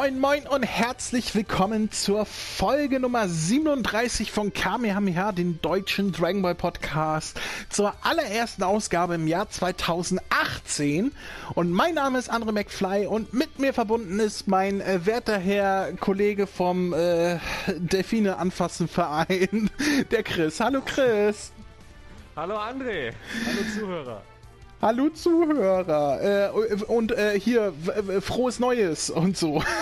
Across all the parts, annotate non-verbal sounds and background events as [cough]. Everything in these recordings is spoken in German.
Moin moin und herzlich willkommen zur Folge Nummer 37 von Kamehameha, den deutschen Dragon Ball Podcast, zur allerersten Ausgabe im Jahr 2018. Und mein Name ist Andre McFly und mit mir verbunden ist mein äh, werter Herr Kollege vom äh, Delfine Anfassen Verein, [laughs] der Chris. Hallo Chris. Hallo André. Hallo Zuhörer. Hallo Zuhörer äh, und äh, hier frohes Neues und so. [laughs]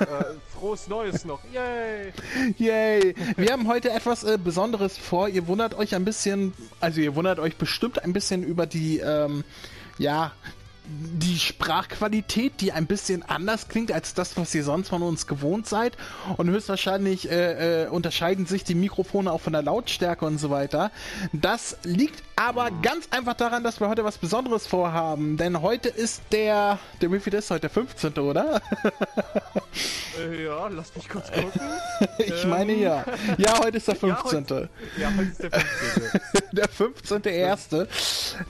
Äh, frohes Neues noch. Yay! Yay! Wir haben heute etwas äh, Besonderes vor. Ihr wundert euch ein bisschen, also ihr wundert euch bestimmt ein bisschen über die ähm, ja, die Sprachqualität, die ein bisschen anders klingt als das, was ihr sonst von uns gewohnt seid. Und höchstwahrscheinlich äh, äh, unterscheiden sich die Mikrofone auch von der Lautstärke und so weiter. Das liegt aber ganz einfach daran, dass wir heute was Besonderes vorhaben. Denn heute ist der. Der wie viel ist heute? Der 15. oder? Äh, ja, lass mich kurz [laughs] gucken. ich ähm. meine ja. Ja, heute ist der 15. [laughs] Ja, heute, ja, heute ist der 15. [laughs] der 15.1.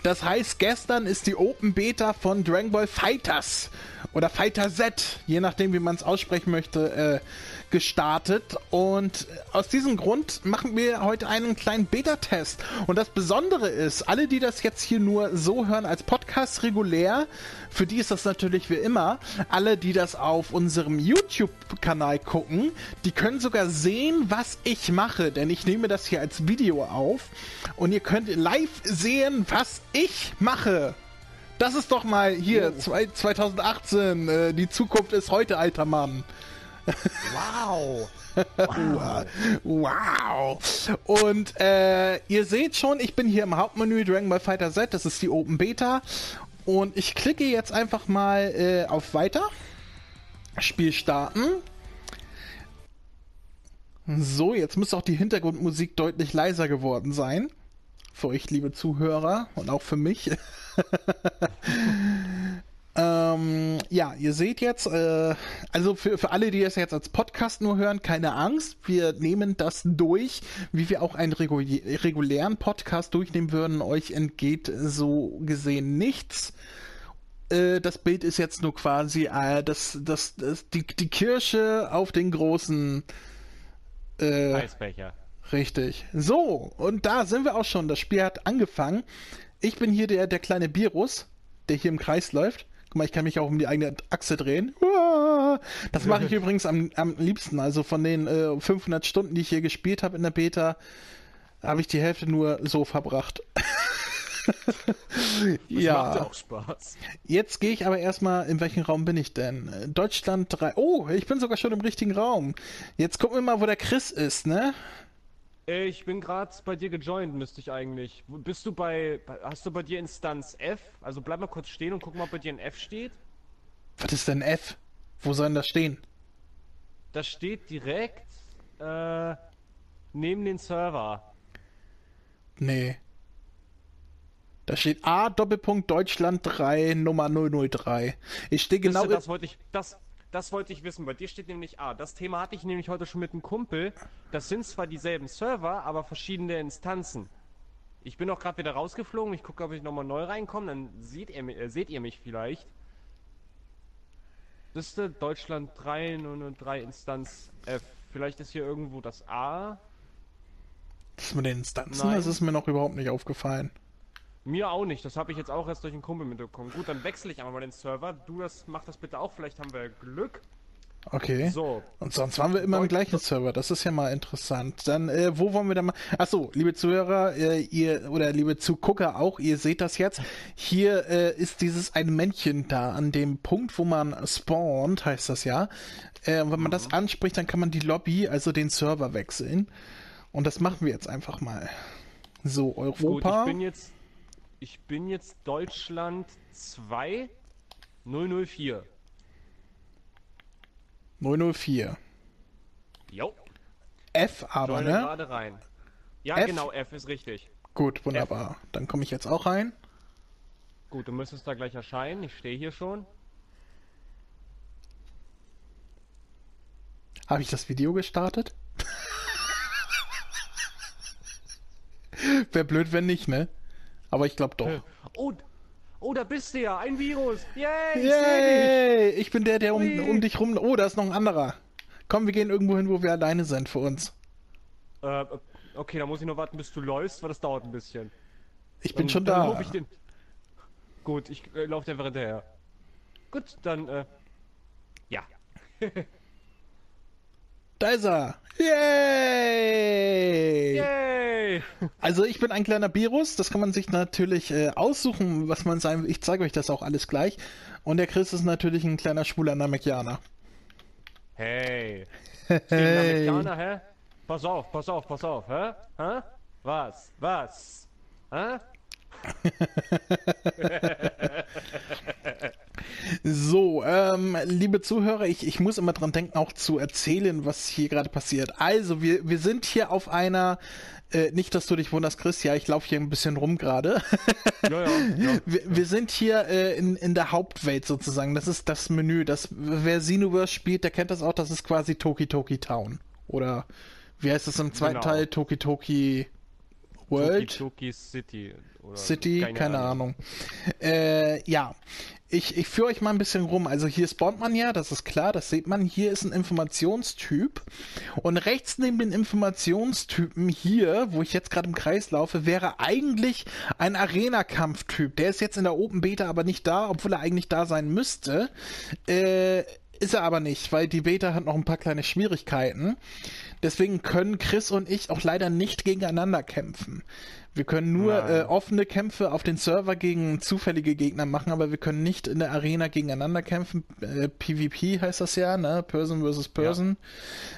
Das heißt, gestern ist die Open Beta von Dragon Ball Fighters oder Fighter Z, je nachdem, wie man es aussprechen möchte, äh, gestartet. Und aus diesem Grund machen wir heute einen kleinen Beta-Test. Und das Besondere ist, alle, die das jetzt hier nur so hören als Podcast regulär, für die ist das natürlich wie immer. Alle, die das auf unserem YouTube-Kanal gucken, die können sogar sehen, was ich mache. Denn ich nehme das hier als Video auf. Und ihr könnt live sehen, was ich mache. Das ist doch mal hier, oh. 2018, äh, die Zukunft ist heute, alter Mann. Wow. wow. [laughs] wow. Und äh, ihr seht schon, ich bin hier im Hauptmenü Dragon Ball Fighter Z, das ist die Open Beta. Und ich klicke jetzt einfach mal äh, auf Weiter. Spiel starten. So, jetzt muss auch die Hintergrundmusik deutlich leiser geworden sein. Für euch, liebe Zuhörer, und auch für mich. [laughs] Ähm, ja, ihr seht jetzt, äh, also für, für alle, die das jetzt als Podcast nur hören, keine Angst. Wir nehmen das durch, wie wir auch einen regulären Podcast durchnehmen würden. Euch entgeht so gesehen nichts. Äh, das Bild ist jetzt nur quasi äh, das, das, das, die, die Kirsche auf den großen äh, Eisbecher. Richtig. So, und da sind wir auch schon. Das Spiel hat angefangen. Ich bin hier der, der kleine Virus, der hier im Kreis läuft. Guck mal, ich kann mich auch um die eigene Achse drehen. Das mache ich [laughs] übrigens am, am liebsten. Also von den äh, 500 Stunden, die ich hier gespielt habe in der Beta, habe ich die Hälfte nur so verbracht. [laughs] ja. Macht auch Spaß. Jetzt gehe ich aber erstmal, in welchem Raum bin ich denn? Deutschland 3. Oh, ich bin sogar schon im richtigen Raum. Jetzt gucken wir mal, wo der Chris ist, ne? Ich bin gerade bei dir gejoint, müsste ich eigentlich. Bist du bei. Hast du bei dir Instanz F? Also bleib mal kurz stehen und guck mal, ob bei dir ein F steht. Was ist denn F? Wo soll denn das stehen? Das steht direkt äh, neben den Server. Nee. Da steht A Doppelpunkt Deutschland 3 Nummer 003. Ich stehe genau. Das wollte ich. Das, das wollte ich wissen. Bei dir steht nämlich A. Das Thema hatte ich nämlich heute schon mit einem Kumpel. Das sind zwar dieselben Server, aber verschiedene Instanzen. Ich bin auch gerade wieder rausgeflogen. Ich gucke, ob ich nochmal neu reinkomme. Dann seht ihr, äh, seht ihr mich vielleicht. Liste Deutschland 3 und 3 Instanz F. Vielleicht ist hier irgendwo das A. Das mit den Instanzen, Nein. das ist mir noch überhaupt nicht aufgefallen. Mir auch nicht, das habe ich jetzt auch erst durch einen Kumpel mitbekommen. Gut, dann wechsle ich einmal mal den Server. Du das, mach das bitte auch, vielleicht haben wir Glück. Okay. So. Und sonst waren wir immer im gleichen Server. Das ist ja mal interessant. Dann, äh, wo wollen wir da mal? Achso, liebe Zuhörer, äh, ihr oder liebe Zugucker auch, ihr seht das jetzt. Hier äh, ist dieses ein Männchen da an dem Punkt, wo man spawnt, heißt das ja. Äh, wenn man mhm. das anspricht, dann kann man die Lobby, also den Server wechseln. Und das machen wir jetzt einfach mal. So, Europa. Gut, ich bin jetzt ich bin jetzt Deutschland 2 004. 004. Jo. F aber, Joine ne? gerade rein. Ja, F? genau, F ist richtig. Gut, wunderbar. F. Dann komme ich jetzt auch rein. Gut, du müsstest da gleich erscheinen. Ich stehe hier schon. Habe ich das Video gestartet? [laughs] Wäre blöd, wenn nicht, ne? Aber ich glaube doch. Oh, Oh, da bist du ja, ein Virus. Yay, ich Yay! Ich bin der, der um, um dich rum. Oh, da ist noch ein anderer. Komm, wir gehen irgendwo hin, wo wir alleine sind für uns. Äh, okay, dann muss ich noch warten, bis du läufst, weil das dauert ein bisschen. Ich bin Dann- schon dann da. Ich den... Gut, ich äh, laufe einfach hinterher. Gut, dann, äh, ja. [laughs] Da ist er. Yay! Yay! Also ich bin ein kleiner Virus, das kann man sich natürlich äh, aussuchen, was man sein will. Ich zeige euch das auch alles gleich. Und der Chris ist natürlich ein kleiner schwuler Namekianer. Hey. [laughs] Hey. Hey. Amerikaner, hä? Pass auf, pass auf, pass auf, hä? Hä? Was? Was? Hä? [laughs] So, ähm, liebe Zuhörer, ich, ich muss immer dran denken, auch zu erzählen, was hier gerade passiert. Also, wir, wir sind hier auf einer, äh, nicht, dass du dich wunderst, Chris, ja, ich laufe hier ein bisschen rum gerade. [laughs] Ja, ja, ja. wir, wir sind hier äh, in, in der Hauptwelt sozusagen. Das ist das Menü. Das, wer Xenoverse spielt, der kennt das auch. Das ist quasi Toki Toki Town. Oder wie heißt das im zweiten Genau. Teil? Toki Toki World? Toki Toki City. City, keine, Ahnung. Äh, ja, ich, ich führe euch mal ein bisschen rum. Also hier spawnt man ja, das ist klar, das sieht man. Hier ist ein Informationstyp. Und rechts neben den Informationstypen hier, wo ich jetzt gerade im Kreis laufe, wäre eigentlich ein Arena-Kampftyp. Der ist jetzt in der Open Beta aber nicht da, obwohl er eigentlich da sein müsste. Äh, ist er aber nicht, weil die Beta hat noch ein paar kleine Schwierigkeiten. Deswegen können Chris und ich auch leider nicht gegeneinander kämpfen. Wir können nur Nein. äh, offene Kämpfe auf den Server gegen zufällige Gegner machen, aber wir können nicht in der Arena gegeneinander kämpfen. Äh, PvP heißt das ja, ne? Person versus Person.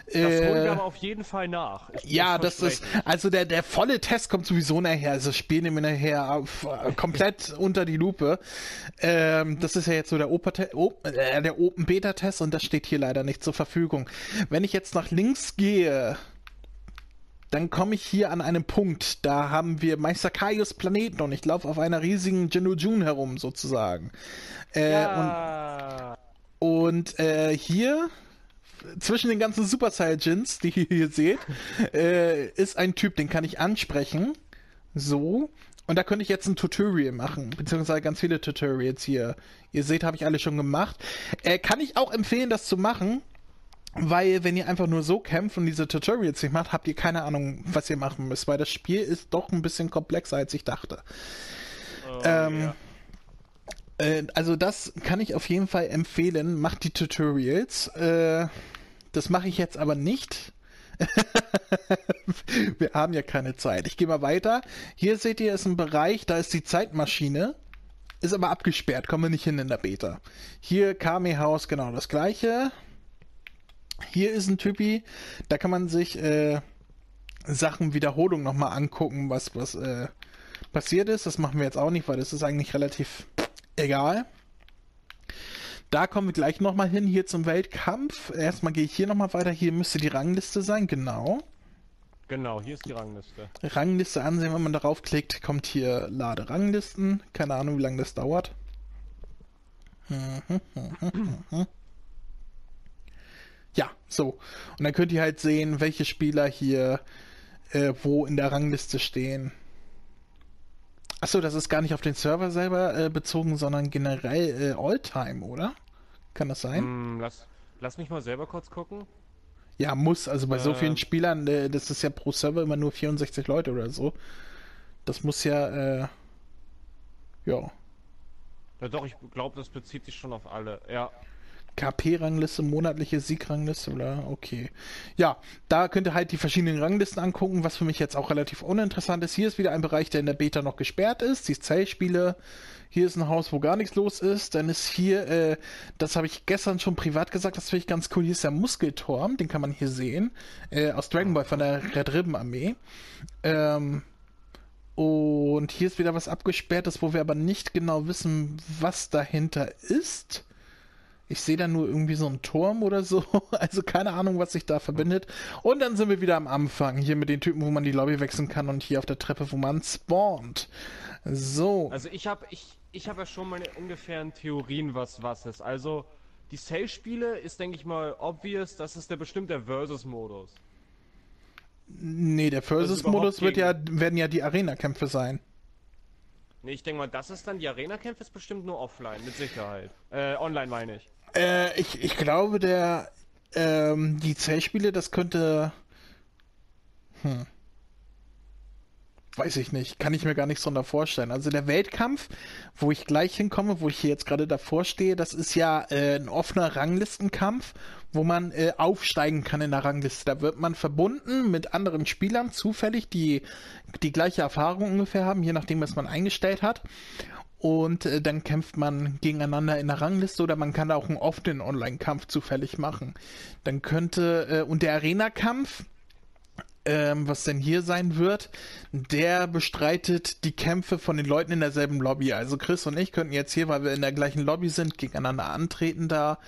Das holen wir Äh, aber auf jeden Fall nach. Ich- ja, das ist, also der, der volle Test kommt sowieso nachher, also das Spiel nehmen wir nachher auf, äh, komplett [laughs] unter die Lupe. Ähm, das ist ja jetzt so der, Opa Op äh, der Open Beta Test und das steht hier leider nicht zur Verfügung. Wenn ich jetzt nach links gehe, dann komme ich hier an einem Punkt, da haben wir Meister Kaios Planeten und ich laufe auf einer riesigen Genojun herum sozusagen. Äh, und Ja. und äh, hier zwischen den ganzen Super Saiyajins, die ihr hier seht, [laughs] äh, ist ein Typ, den kann ich ansprechen. So. Und da könnte ich jetzt ein Tutorial machen, beziehungsweise ganz viele Tutorials hier. Ihr seht, habe ich alle schon gemacht. Äh, kann ich auch empfehlen, das zu machen, weil wenn ihr einfach nur so kämpft und diese Tutorials nicht macht, habt ihr keine Ahnung, was ihr machen müsst, weil das Spiel ist doch ein bisschen komplexer, als ich dachte. Oh, ähm, ja. Äh, also das kann ich auf jeden Fall empfehlen. Macht die Tutorials. Äh, das mache ich jetzt aber nicht. [laughs] Wir haben ja keine Zeit. Ich gehe mal weiter. Hier seht ihr, ist ein Bereich, da ist die Zeitmaschine. Ist aber abgesperrt, kommen wir nicht hin in der Beta. Hier Kame Haus, genau das gleiche. Hier ist ein Typi, da kann man sich äh, Sachen Wiederholung nochmal angucken, was, was äh, passiert ist. Das machen wir jetzt auch nicht, weil das ist eigentlich relativ egal. Da kommen wir gleich nochmal hin, hier zum Weltkampf. Erstmal gehe ich hier nochmal weiter. Hier müsste die Rangliste sein, genau. Genau, hier ist die Rangliste. Rangliste ansehen, wenn man darauf klickt, kommt hier Lade Ranglisten. Keine Ahnung, wie lange das dauert. Ja, so. Und dann könnt ihr halt sehen, welche Spieler hier äh, wo in der Rangliste stehen. Achso, das ist gar nicht auf den Server selber äh, bezogen, sondern generell äh, Alltime, oder? Kann das sein? Hm, lass, lass mich mal selber kurz gucken. Ja, muss. Also bei so Äh. vielen Spielern, äh, das ist ja pro Server immer nur 64 Leute oder so. Das muss ja, äh, ja. Ja doch, ich glaube, das bezieht sich schon auf alle. Ja. KP-Rangliste, monatliche Siegrangliste oder okay. Ja, da könnt ihr halt die verschiedenen Ranglisten angucken, was für mich jetzt auch relativ uninteressant ist. Hier ist wieder ein Bereich, der in der Beta noch gesperrt ist, die Zellspiele. Hier ist ein Haus, wo gar nichts los ist. Dann ist hier, äh, das habe ich gestern schon privat gesagt, das finde ich ganz cool. Hier ist der Muskelturm, den kann man hier sehen. Äh, aus Dragon Ball von der Red Ribbon Armee. Ähm, und hier ist wieder was abgesperrtes, wo wir aber nicht genau wissen, was dahinter ist. Ich sehe da nur irgendwie so einen Turm oder so. [laughs] Also keine Ahnung, was sich da verbindet. Und dann sind wir wieder am Anfang. Hier mit den Typen, wo man die Lobby wechseln kann und hier auf der Treppe, wo man spawnt. So. Also ich habe ich, ich hab ja schon meine ungefähren Theorien, was was ist. Also die Sail-Spiele ist, denke ich mal, obvious, das ist der bestimmt der Versus-Modus. nee, der überhaupt Versus-Modus wird ja, werden ja die Arena-Kämpfe sein. Nee, ich denke mal, das ist dann, die Arena-Kämpfe ist bestimmt nur offline, mit Sicherheit. Äh, online meine ich. Äh, ich, ich glaube, der, ähm, die Zellspiele, das könnte, hm, weiß ich nicht, kann ich mir gar nichts drunter vorstellen. Also der Weltkampf, wo ich gleich hinkomme, wo ich hier jetzt gerade davor stehe, das ist ja äh, ein offener Ranglistenkampf, wo man äh, aufsteigen kann in der Rangliste. Da wird man verbunden mit anderen Spielern zufällig, die die gleiche Erfahrung ungefähr haben, je nachdem, was man eingestellt hat. Und äh, dann kämpft man gegeneinander in der Rangliste oder man kann da auch einen offenen Online-Kampf zufällig machen. Dann könnte, äh, und der Arena-Kampf, ähm, was denn hier sein wird, der bestreitet die Kämpfe von den Leuten in derselben Lobby. Also Chris und ich könnten jetzt hier, weil wir in der gleichen Lobby sind, gegeneinander antreten da.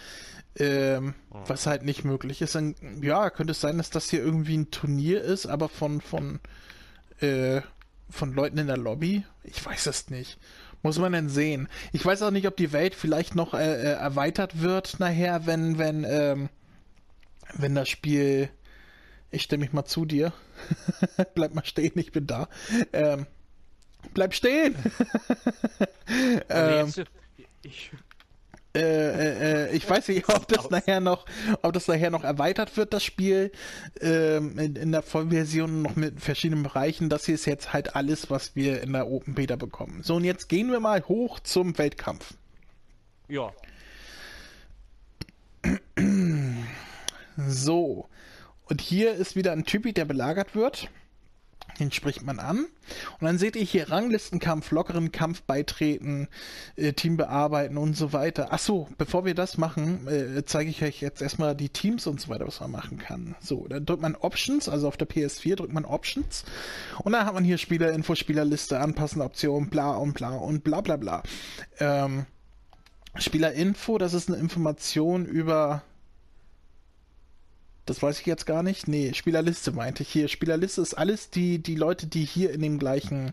Ähm, oh. Was halt nicht möglich ist. Dann, ja, könnte es sein, dass das hier irgendwie ein Turnier ist, aber von, von, äh, von Leuten in der Lobby? Ich weiß es nicht. Muss man denn sehen. Ich weiß auch nicht, ob die Welt vielleicht noch äh, äh erweitert wird nachher, wenn, wenn, ähm, wenn das Spiel ich stelle mich mal zu dir. [laughs] bleib mal stehen, ich bin da. Ähm, bleib stehen! [laughs] ähm, ich, äh, äh, äh, ich weiß nicht, [laughs] ob das nachher noch, ob das nachher noch erweitert wird, das Spiel ähm, in, in, der Vollversion noch mit verschiedenen Bereichen. Das hier ist jetzt halt alles, was wir in der Open Beta bekommen. So, und jetzt gehen wir mal hoch zum Weltkampf. Ja. [clears throat] So, und hier ist wieder ein Typi, der belagert wird. Den spricht man an. Und dann seht ihr hier Ranglistenkampf, lockeren Kampf beitreten, äh, Team bearbeiten und so weiter. Achso, bevor wir das machen, äh, zeige ich euch jetzt erstmal die Teams und so weiter, was man machen kann. So, dann drückt man Options, also auf der PS4 drückt man Options. Und dann hat man hier Spielerinfo, Spielerliste, anpassende Optionen, bla und bla und bla bla bla. Ähm, Spielerinfo, das ist eine Information über das weiß ich jetzt gar nicht. Nee, Spielerliste meinte ich hier. Spielerliste ist alles die, die Leute, die hier in dem gleichen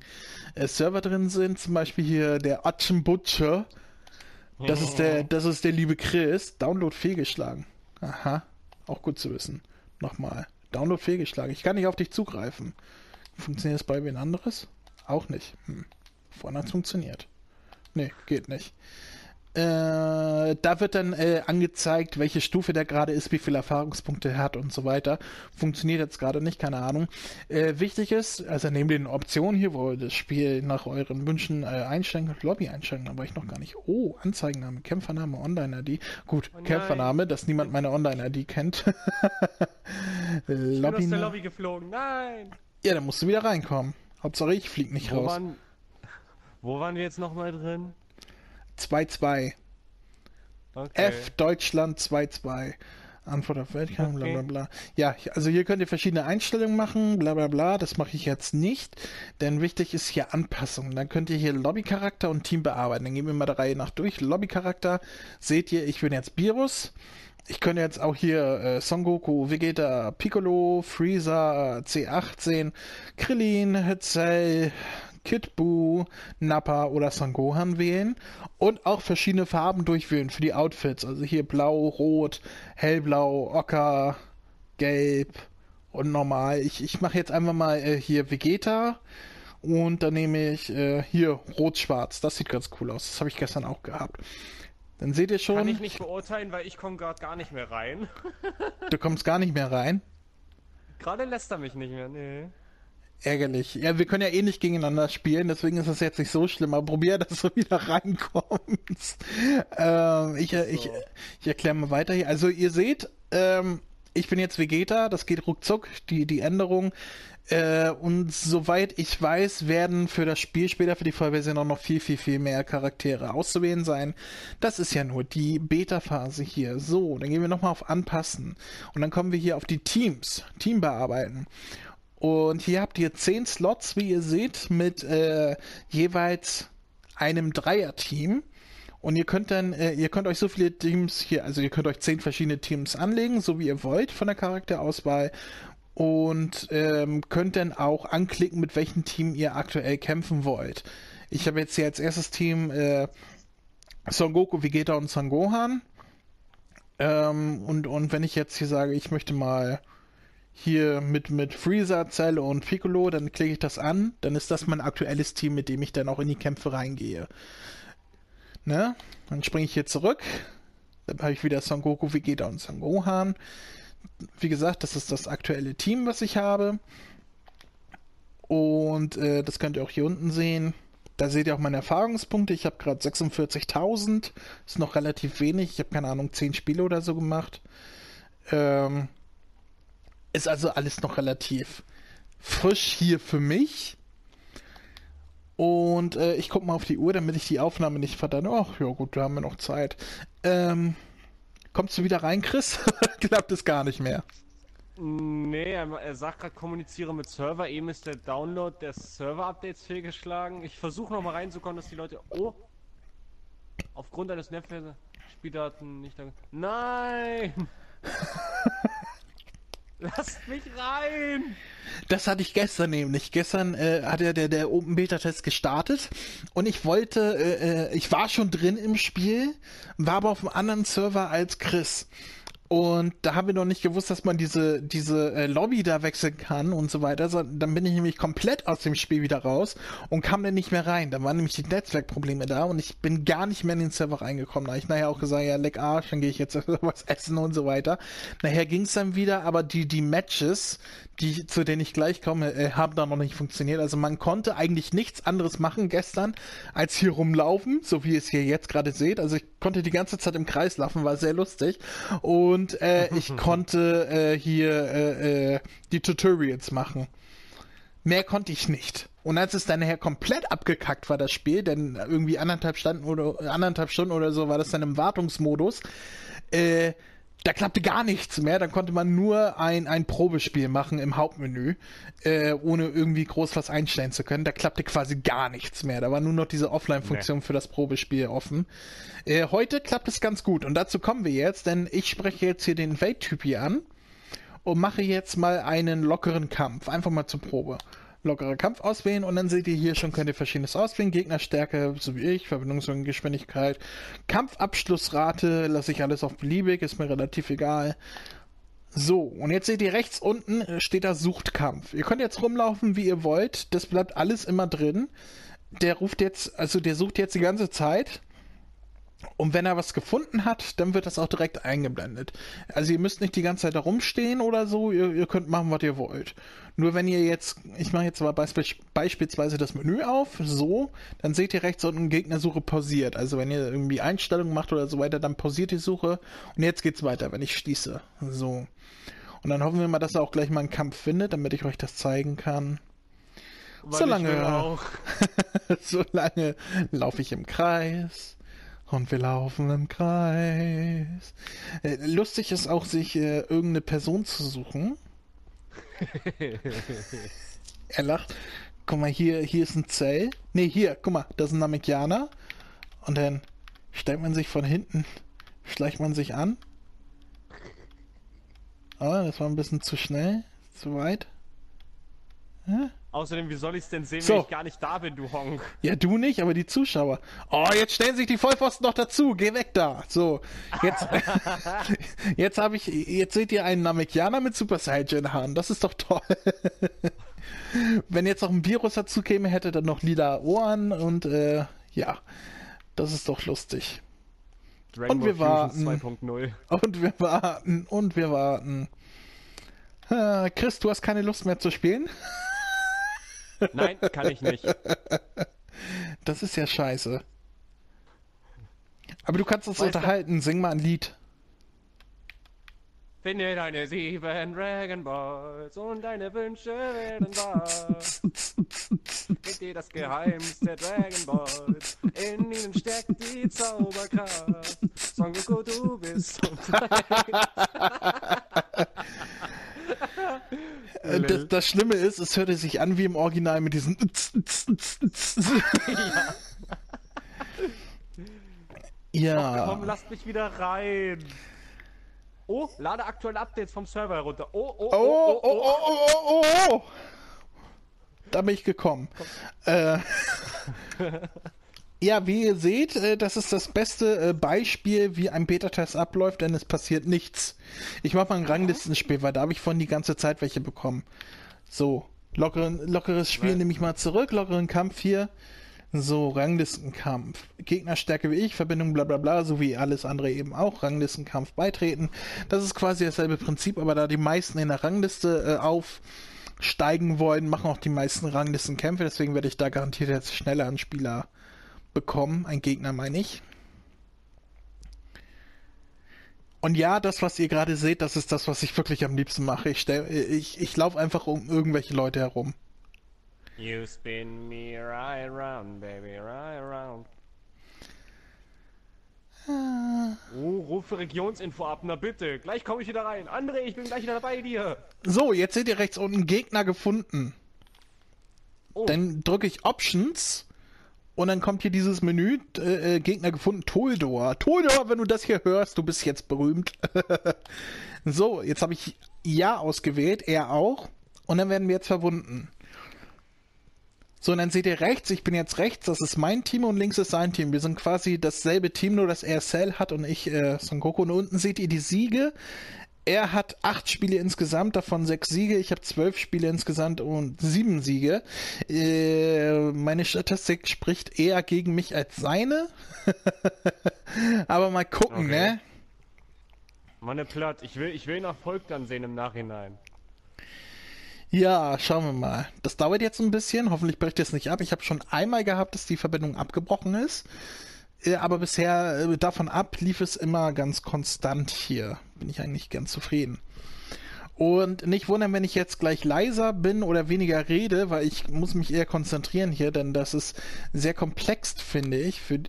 äh, Server drin sind. Zum Beispiel hier der Atchen Butcher. Das ist der, das ist der liebe Chris. Download fehlgeschlagen. Aha. Auch gut zu wissen. Nochmal. Download fehlgeschlagen. Ich kann nicht auf dich zugreifen. Funktioniert das bei wen anderes? Auch nicht. Hm. Vorhin hat es funktioniert. Nee, geht nicht. Äh, da wird dann äh, angezeigt, welche Stufe der gerade ist, wie viele Erfahrungspunkte er hat und so weiter. Funktioniert jetzt gerade nicht, keine Ahnung. Äh, wichtig ist, also neben den Optionen hier, wo ihr das Spiel nach euren Wünschen äh, einstellen könnt, Lobby einstellen, aber ich noch gar nicht. Oh, Anzeigenname, Kämpfername, Online-ID. Gut, oh Kämpfername, dass niemand meine Online-ID kennt. Lobby. [laughs] Ich bin aus der Lobby geflogen, nein! Ja, dann musst du wieder reinkommen. Hauptsache ich flieg nicht wo raus. Waren, wo waren wir jetzt nochmal drin? 2-2. Okay. F Deutschland 2-2. Antwort auf Weltkampf, okay. bla bla bla. Ja, also hier könnt ihr verschiedene Einstellungen machen, bla bla bla. Das mache ich jetzt nicht, denn wichtig ist hier Anpassungen. Dann könnt ihr hier Lobbycharakter und Team bearbeiten. Dann gehen wir mal der Reihe nach durch. Lobbycharakter, seht ihr, ich bin jetzt Virus. Ich könnte jetzt auch hier äh, Son Goku, Vegeta, Piccolo, Freezer, C18, Krillin, Cell, Kid Buu, Nappa oder Sangohan wählen und auch verschiedene Farben durchwählen für die Outfits. Also hier blau, rot, hellblau, ocker, gelb und normal. Ich, ich mache jetzt einfach mal äh, hier Vegeta und dann nehme ich äh, hier rot-schwarz. Das sieht ganz cool aus. Das habe ich gestern auch gehabt. Dann seht ihr schon. Kann ich nicht beurteilen, weil ich komme gerade gar nicht mehr rein. du kommst gar nicht mehr rein? Gerade lässt er mich nicht mehr, nee ärgerlich. Ja, wir können ja eh nicht gegeneinander spielen, deswegen ist das jetzt nicht so schlimm, aber probier, [laughs] dass du wieder reinkommst. Ähm, ich, so. ich, ich erkläre mal weiter hier. Also ihr seht, ähm, ich bin jetzt Vegeta, das geht ruckzuck, die, die Änderung. Äh, und soweit ich weiß, werden für das Spiel später für die Vollversion auch noch viel, viel, viel mehr Charaktere auszuwählen sein. Das ist ja nur die Beta-Phase hier. So, dann gehen wir nochmal auf Anpassen. Und dann kommen wir hier auf die Teams, Team bearbeiten. Und hier habt ihr zehn Slots, wie ihr seht, mit äh, jeweils einem Dreier-Team. Und ihr könnt dann, äh, ihr könnt euch so viele Teams hier, also ihr könnt euch zehn verschiedene Teams anlegen, so wie ihr wollt von der Charakterauswahl. Und ähm, könnt dann auch anklicken, mit welchem Team ihr aktuell kämpfen wollt. Ich habe jetzt hier als erstes Team äh, Son Goku, Vegeta und Son Gohan. Ähm, und, und wenn ich jetzt hier sage, ich möchte mal hier mit, mit Freezer, Zelle und Piccolo, dann klicke ich das an, dann ist das mein aktuelles Team, mit dem ich dann auch in die Kämpfe reingehe. Ne? Dann springe ich hier zurück, dann habe ich wieder Son Goku, Vegeta und Son Gohan. Wie gesagt, das ist das aktuelle Team, was ich habe. Und äh, das könnt ihr auch hier unten sehen. Da seht ihr auch meine Erfahrungspunkte. Ich habe gerade 46.000. Ist noch relativ wenig. Ich habe keine Ahnung, 10 Spiele oder so gemacht. Ähm, ist also alles noch relativ frisch hier für mich. Und äh, ich gucke mal auf die Uhr, damit ich die Aufnahme nicht verdammt. Ach ja gut, da haben wir noch Zeit. Ähm, kommst du wieder rein, Chris? [laughs] Klappt es gar nicht mehr. Nee, er, sagt gerade, kommuniziere mit Server. Eben ist der Download der Server-Updates fehlgeschlagen. Ich versuche nochmal reinzukommen, dass die Leute. Oh! Aufgrund eines Netzwerk-Spieldaten nicht. Nein! [laughs] Lasst mich rein! Das hatte ich gestern nämlich. Gestern äh, hat ja der, der Open Beta Test gestartet und ich wollte, äh, äh, ich war schon drin im Spiel, war aber auf einem anderen Server als Chris. Und da haben wir noch nicht gewusst, dass man diese, diese äh, Lobby da wechseln kann und so weiter. So, dann bin ich nämlich komplett aus dem Spiel wieder raus und kam dann nicht mehr rein. Da waren nämlich die Netzwerkprobleme da und ich bin gar nicht mehr in den Server reingekommen. Da habe ich nachher auch gesagt, ja, leck Arsch, dann gehe ich jetzt [laughs] was essen und so weiter. Nachher ging es dann wieder, aber die, die Matches, die, zu denen ich gleich komme, äh, haben da noch nicht funktioniert. Also man konnte eigentlich nichts anderes machen gestern, als hier rumlaufen, so wie ihr es hier jetzt gerade seht. Also ich konnte die ganze Zeit im Kreis laufen, war sehr lustig. Und äh, ich [laughs] konnte äh, hier äh, äh, die Tutorials machen. Mehr konnte ich nicht. Und als es dann nachher komplett abgekackt war, das Spiel, denn irgendwie anderthalb Stunden oder anderthalb Stunden oder so war das dann im Wartungsmodus, äh, da klappte gar nichts mehr. Dann konnte man nur ein, ein Probespiel machen im Hauptmenü, äh, ohne irgendwie groß was einstellen zu können. Da klappte quasi gar nichts mehr. Da war nur noch diese Offline-Funktion für das Probespiel offen. Äh, heute klappt es ganz gut. Und dazu kommen wir jetzt, denn ich spreche jetzt hier den Welt-Typ hier an und mache jetzt mal einen lockeren Kampf. Einfach mal zur Probe. Lockerer Kampf auswählen und dann seht ihr hier schon, könnt ihr verschiedenes auswählen. Gegnerstärke, so wie ich, Verbindungsgeschwindigkeit, Kampfabschlussrate, lasse ich alles auf beliebig, ist mir relativ egal. So, und jetzt seht ihr rechts unten äh, steht da Suchtkampf. Ihr könnt jetzt rumlaufen, wie ihr wollt. Das bleibt alles immer drin. Der ruft jetzt, also der sucht jetzt die ganze Zeit. Und wenn er was gefunden hat, dann wird das auch direkt eingeblendet. Also ihr müsst nicht die ganze Zeit da rumstehen oder so, ihr, ihr könnt machen, was ihr wollt. Nur wenn ihr jetzt, ich mache jetzt beisp beispielsweise das Menü auf, so, dann seht ihr rechts unten Gegnersuche pausiert. Also wenn ihr irgendwie Einstellungen macht oder so weiter, dann pausiert die Suche und jetzt geht's weiter, wenn ich schließe. So. Und dann hoffen wir mal, dass er auch gleich mal einen Kampf findet, damit ich euch das zeigen kann. Weil Solange- [laughs] auch. Solange laufe ich im Kreis und wir laufen im Kreis. Äh, lustig ist auch, sich äh, irgendeine Person zu suchen. [laughs] er lacht. Guck mal, hier, hier ist ein Zell. Nee, hier, guck mal, das ist ein Namekianer. Und dann stellt man sich von hinten, schleicht man sich an. Ah, das war ein bisschen zu schnell, zu weit. Außerdem, wie soll ich es denn sehen, So. wenn ich gar nicht da bin, du Honk? Ja, du nicht, aber die Zuschauer. Oh, jetzt stellen sich die Vollpfosten noch dazu. Geh weg da. So, jetzt, [laughs] jetzt habe ich, jetzt seht ihr einen Namekianer mit Super Saiyan Haaren. Das ist doch toll. [laughs] Wenn jetzt noch ein Virus dazu käme, hätte er noch lila Ohren und äh, ja, das ist doch lustig. Dragon Und wir warten. 2.0. Und wir warten und wir warten. Äh, Chris, du hast keine Lust mehr zu spielen? Nein, kann ich nicht. Das ist ja scheiße. Aber du kannst uns Weißt du- unterhalten. Sing mal ein Lied. Finde deine sieben Dragon Balls und deine Wünsche werden [laughs] wahr. Gib dir das Geheimnis der Dragon Balls. In ihnen steckt die Zauberkraft. Son Goku, du bist Äh, [laughs] [laughs] Das, das Schlimme ist, es hörte sich an wie im Original mit diesen. [laughs] Ja. Komm, lasst mich wieder rein. Oh, lade aktuelle Updates vom Server herunter. Oh, oh, Oh, oh, oh, oh, oh, oh, oh, oh. Da bin ich gekommen. Äh, [laughs] Ja, wie ihr seht, äh, das ist das beste äh, Beispiel, wie ein Beta-Test abläuft, denn es passiert nichts. Ich mache mal ein Ranglistenspiel, weil da habe ich von die ganze Zeit welche bekommen. So, lockeren, lockeres Spiel Nein. nehme ich mal zurück, lockeren Kampf hier. So, Ranglistenkampf. Gegnerstärke wie ich, Verbindung bla bla bla, so wie alles andere eben auch. Ranglistenkampf beitreten. Das ist quasi dasselbe Prinzip, aber da die meisten in der Rangliste äh, aufsteigen wollen, machen auch die meisten Ranglistenkämpfe. Deswegen werde ich da garantiert jetzt schneller einen Spieler bekommen. Ein Gegner meine ich. Und ja, das, was ihr gerade seht, das ist das, was ich wirklich am liebsten mache. Ich, stell, ich, ich laufe einfach um irgendwelche Leute herum. You spin me right round, baby, right round. Oh, rufe Regionsinfo ab, na bitte. Gleich komme ich wieder rein. André, ich bin gleich wieder bei dir. So, jetzt seht ihr rechts unten Gegner gefunden. Oh, Dann drücke ich Options und dann kommt hier dieses Menü, äh, äh, Gegner gefunden, Toldor. Toldor, wenn du das hier hörst, du bist jetzt berühmt. [laughs] so, jetzt habe ich Ja ausgewählt, er auch. Und dann werden wir jetzt verbunden. So, und dann seht ihr rechts, ich bin jetzt rechts, das ist mein Team und links ist sein Team. Wir sind quasi dasselbe Team, nur dass er Cell hat und ich äh, Son Goku. Und unten seht ihr die Siege. Er hat acht Spiele insgesamt, davon sechs Siege. Ich habe zwölf Spiele insgesamt und sieben Siege. Äh, meine Statistik spricht eher gegen mich als seine. [laughs] Aber mal gucken, Okay. ne? Manne platt. Ich will, ich will ihn Erfolg dann sehen im Nachhinein. Ja, schauen wir mal. Das dauert jetzt ein bisschen. Hoffentlich bricht es nicht ab. Ich habe schon einmal gehabt, dass die Verbindung abgebrochen ist. Äh, Aber bisher äh, davon ab lief es immer ganz konstant hier. Bin ich eigentlich ganz zufrieden. Und nicht wundern, wenn ich jetzt gleich leiser bin oder weniger rede, weil ich muss mich eher konzentrieren hier, denn das ist sehr komplex, finde ich. Für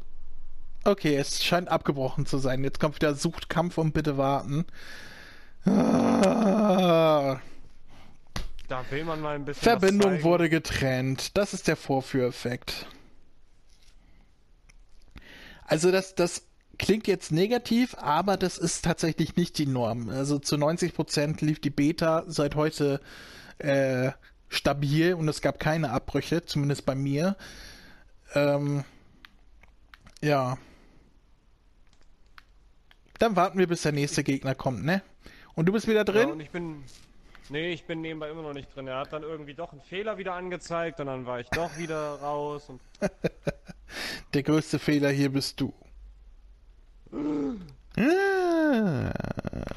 okay, es scheint abgebrochen zu sein. Jetzt kommt wieder Sucht Kampf und bitte warten. Ah. Da will man mal ein bisschen. Verbindung wurde getrennt. Das ist der Vorführeffekt. Also das, das klingt jetzt negativ, aber das ist tatsächlich nicht die Norm. Also zu 90% lief die Beta seit heute äh, stabil und es gab keine Abbrüche, zumindest bei mir. Ähm, ja. Dann warten wir, bis der nächste Gegner kommt, ne? Und du bist wieder Ja, drin? und ich bin. Nee, ich bin nebenbei immer noch nicht drin. Er hat dann irgendwie doch einen Fehler wieder angezeigt und dann war ich doch wieder raus und. [laughs] Der größte Fehler hier bist du. Ah,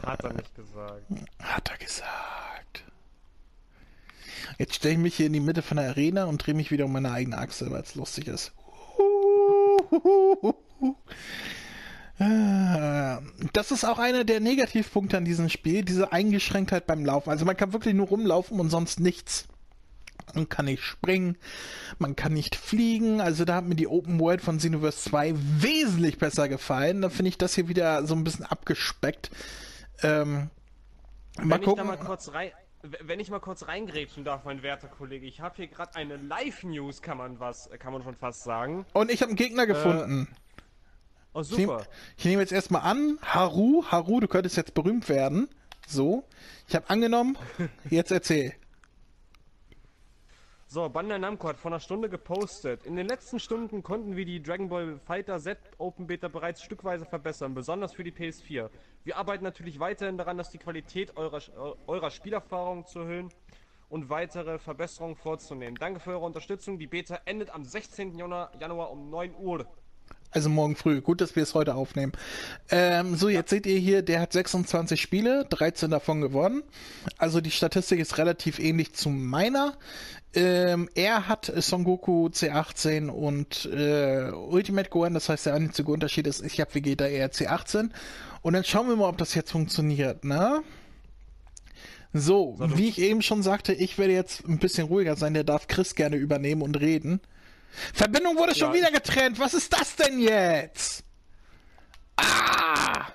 Hat er nicht gesagt. hat er gesagt. Jetzt stelle ich mich hier in die Mitte von der Arena und drehe mich wieder um meine eigene Achse, weil es lustig ist. Ah, Das ist auch einer der Negativpunkte an diesem Spiel, diese Eingeschränktheit beim Laufen. Also man kann wirklich nur rumlaufen und sonst nichts. Man kann nicht springen, man kann nicht fliegen. Also da hat mir die Open World von Xenoverse 2 wesentlich besser gefallen. Da finde ich das hier wieder so ein bisschen abgespeckt. Ähm, mal Wenn ich da gucken. mal kurz rein. Wenn ich mal kurz reingrätschen darf, mein werter Kollege, ich habe hier gerade eine Live-News, kann man was, kann man schon fast sagen. Und ich habe einen Gegner gefunden. Oh Ich nehme super. ich nehme jetzt erstmal an, Haru, Haru, du könntest jetzt berühmt werden. So. Ich habe angenommen, [laughs] jetzt erzähl. So, Bandai Namco hat vor einer Stunde gepostet. In den letzten Stunden konnten wir die Dragon Ball Fighter Z Open Beta bereits stückweise verbessern, besonders für die PS4. Wir arbeiten natürlich weiterhin daran, dass die Qualität eurer, eurer Spielerfahrung zu erhöhen und weitere Verbesserungen vorzunehmen. Danke für eure Unterstützung. Die Beta endet am 16. Januar, Januar um 9 Uhr. Also morgen früh. Gut, dass wir es heute aufnehmen. Ähm, so, jetzt seht ihr hier, der hat 26 Spiele, 13 davon gewonnen. Also die Statistik ist relativ ähnlich zu meiner. Ähm, er hat Son Goku C18 und äh, Ultimate Gohan, das heißt der einzige Unterschied ist, ich habe Vegeta eher C18. Und dann schauen wir mal, ob das jetzt funktioniert, ne? So, wie ich eben schon sagte, ich werde jetzt ein bisschen ruhiger sein, der darf Chris gerne übernehmen und reden. Verbindung wurde schon Ja. wieder getrennt. Was ist das denn jetzt? Ah!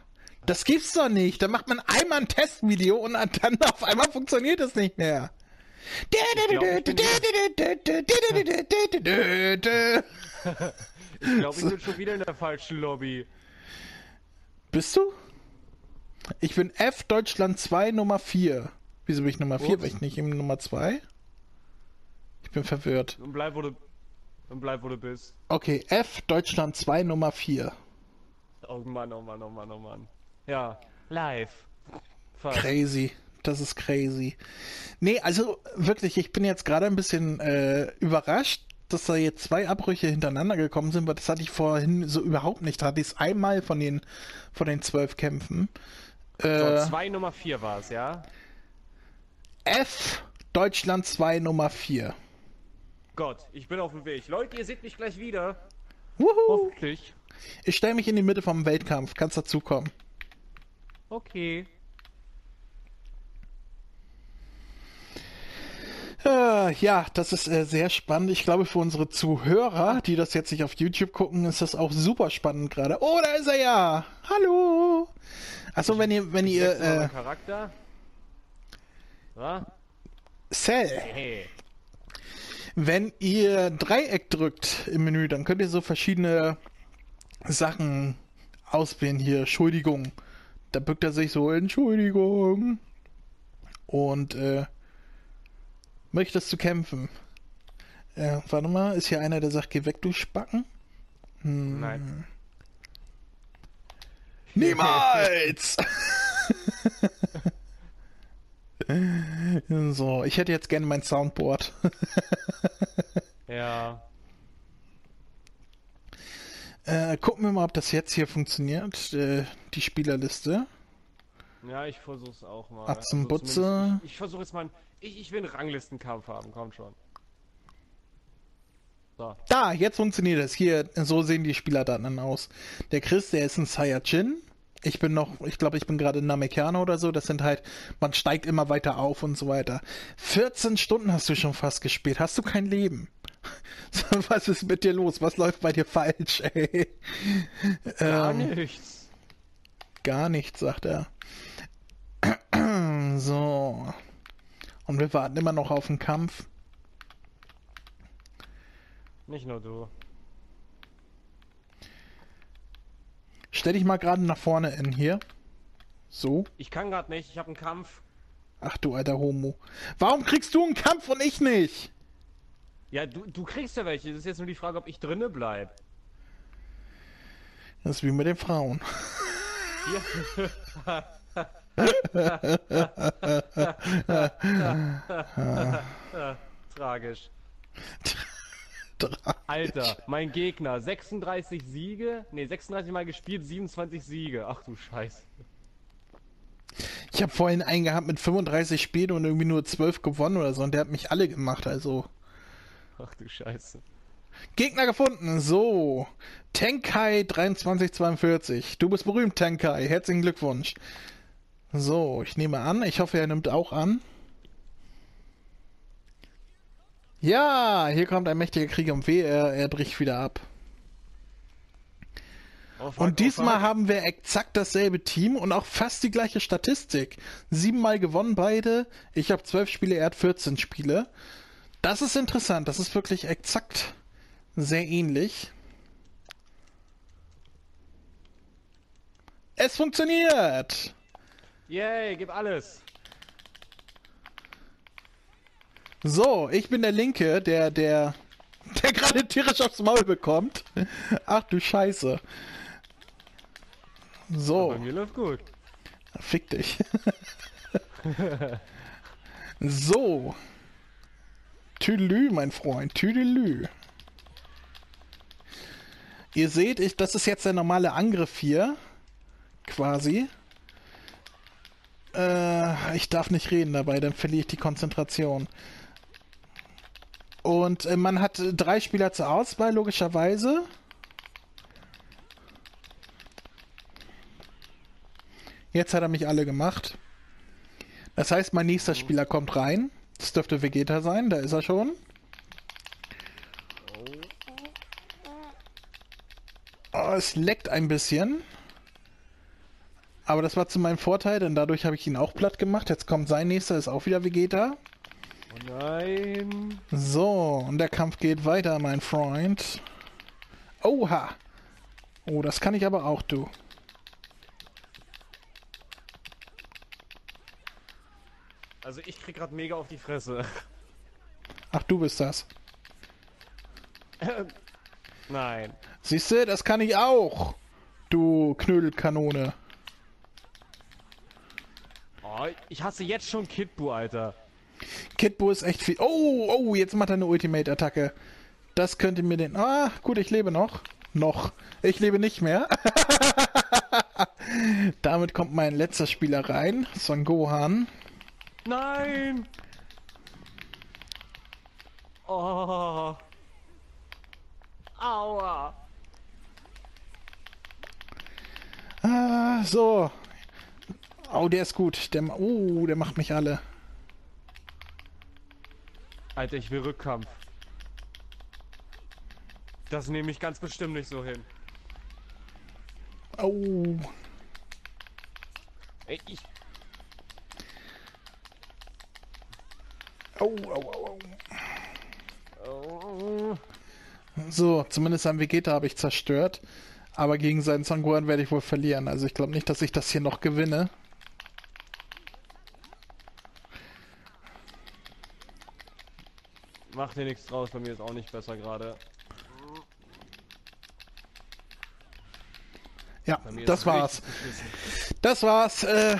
Das gibt's doch nicht. Da macht man einmal ein Testvideo und dann auf einmal funktioniert es nicht mehr. Ich glaube, ich bin [laughs] schon wieder in der falschen Lobby. Bist du? Ich bin F Deutschland 2 Nummer 4. Wieso bin ich Nummer 4? Ups. Bin ich nicht im Nummer 2? Ich bin verwirrt. Und bleib, wo du. Und bleib, wo du bist. Okay, F, Deutschland 2, Nummer 4. Oh Mann, oh Mann, oh Mann, oh Mann. Ja, live. Fast. Crazy. Das ist crazy. Nee, also wirklich, ich bin jetzt gerade ein bisschen äh, überrascht, dass da jetzt zwei Abbrüche hintereinander gekommen sind, weil das hatte ich vorhin so überhaupt nicht. Da hatte ich es einmal von den, von den zwölf Kämpfen. So, Äh, 2 Nummer 4 war es, ja? F, Deutschland 2, Nummer 4. Gott, ich bin auf dem Weg. Leute, ihr seht mich gleich wieder. Wuhu! Hoffentlich. Ich stelle mich in die Mitte vom Weltkampf. Kannst dazukommen. Okay. Äh, ja, das ist äh, sehr spannend. Ich glaube, für unsere Zuhörer, die das jetzt nicht auf YouTube gucken, ist das auch super spannend gerade. Oh, da ist er ja. Hallo. Achso, wenn ihr, wenn ihr, äh, Charakter. Ja? Cell, Hey. Wenn ihr Dreieck drückt im Menü, dann könnt ihr so verschiedene Sachen auswählen. Hier, Entschuldigung. Da bückt er sich so, Entschuldigung. Und, äh, möchtest du kämpfen? Äh, warte mal, ist hier einer, der sagt, geh weg, du Spacken? Hm. Nein. Niemals! [laughs] so, ich hätte jetzt gerne mein Soundboard. [laughs] Ja. Äh, gucken wir mal, ob das jetzt hier funktioniert. Äh, die Spielerliste. Ja, ich versuch's auch mal. Atzen, Butze. zumindest- Ich, ich versuche jetzt mal. einen- Ich, ich will einen Ranglistenkampf haben, komm schon. So. Da, jetzt funktioniert es. Hier, so sehen die Spielerdaten dann aus. Der Chris, der ist ein Saiyajin. Ich bin noch, ich glaube, ich bin gerade Namekianer oder so. Das sind halt, man steigt immer weiter auf und so weiter. 14 Stunden hast du schon fast gespielt. Hast du kein Leben? [laughs] Was ist mit dir los? Was läuft bei dir falsch, ey? Gar Ähm, nichts. Gar nichts, sagt er. [clears throat] So. Und wir warten immer noch auf den Kampf. Nicht nur du. Stell dich mal gerade nach vorne in hier. So. Ich kann gerade nicht, ich habe einen Kampf. Ach du alter Homo. Warum kriegst du einen Kampf und ich nicht? Ja, du, du kriegst ja welche. Das ist jetzt nur die Frage, ob ich drinne bleib. Das ist wie mit den Frauen. Hier. [laughs] [laughs] Tragisch. [laughs] Alter, mein Gegner, 36 Siege, ne, 36 Mal gespielt, 27 Siege. Ach du Scheiße. Ich habe vorhin einen gehabt mit 35 Spielen und irgendwie nur 12 gewonnen oder so und der hat mich alle gemacht, also. Ach du Scheiße. Gegner gefunden, so. Tenkai 2342. Du bist berühmt, Tenkai. Herzlichen Glückwunsch. So, ich nehme an. Ich hoffe, er nimmt auch an. Ja, hier kommt ein mächtiger Krieg um weh. Er, er bricht wieder ab. Und diesmal haben wir exakt dasselbe Team und auch fast die gleiche Statistik. Siebenmal gewonnen beide. Ich habe zwölf Spiele, er hat 14 Spiele. Das ist interessant. Das ist wirklich exakt sehr ähnlich. Es funktioniert! Yay, gib alles. So, ich bin der Linke, der, der, [laughs] der gerade tierisch aufs Maul bekommt. Ach du Scheiße. So. Bei mir läuft gut. Fick dich. [laughs] so. Tüdelü, mein Freund. Tüdelü. Ihr seht, ich, das ist jetzt der normale Angriff hier. Quasi. Äh, ich darf nicht reden dabei, dann verliere ich die Konzentration. Und äh, man hat äh, drei Spieler zur Auswahl, logischerweise. Jetzt hat er mich alle gemacht. Das heißt, mein nächster Spieler kommt rein. Das dürfte Vegeta sein, da ist er schon. Oh, es leckt ein bisschen. Aber das war zu meinem Vorteil, denn dadurch habe ich ihn auch platt gemacht. Jetzt kommt sein nächster, ist auch wieder Vegeta. Oh nein. So, und der Kampf geht weiter, mein Freund. Oha. Oh, das kann ich aber auch, du. Also ich krieg grad mega auf die Fresse. [laughs] Ach, du bist das. Nein. Siehst du, das kann ich auch. Du Knödelkanone. Oh, ich hasse jetzt schon Kid Buu, Alter. Kid Buu ist echt viel. Oh, oh, jetzt macht er eine Ultimate-Attacke. Das könnte mir den. Ah, gut, ich lebe noch. Noch. Ich lebe nicht mehr. [laughs] Damit kommt mein letzter Spieler rein. Son Gohan. Nein! Oh. Aua. Ah, so. Oh, der ist gut. Der, oh, der macht mich alle. Alter, ich will Rückkampf. Das nehme ich ganz bestimmt nicht so hin. Oh. Ey, ich. Oh, oh, oh. Oh. So, zumindest am Vegeta habe ich zerstört. Aber gegen seinen Sanguan werde ich wohl verlieren. Also ich glaube nicht, dass ich das hier noch gewinne. Mach dir nichts draus, bei mir ist auch nicht besser gerade. Ja, das war's. Das war's. Äh,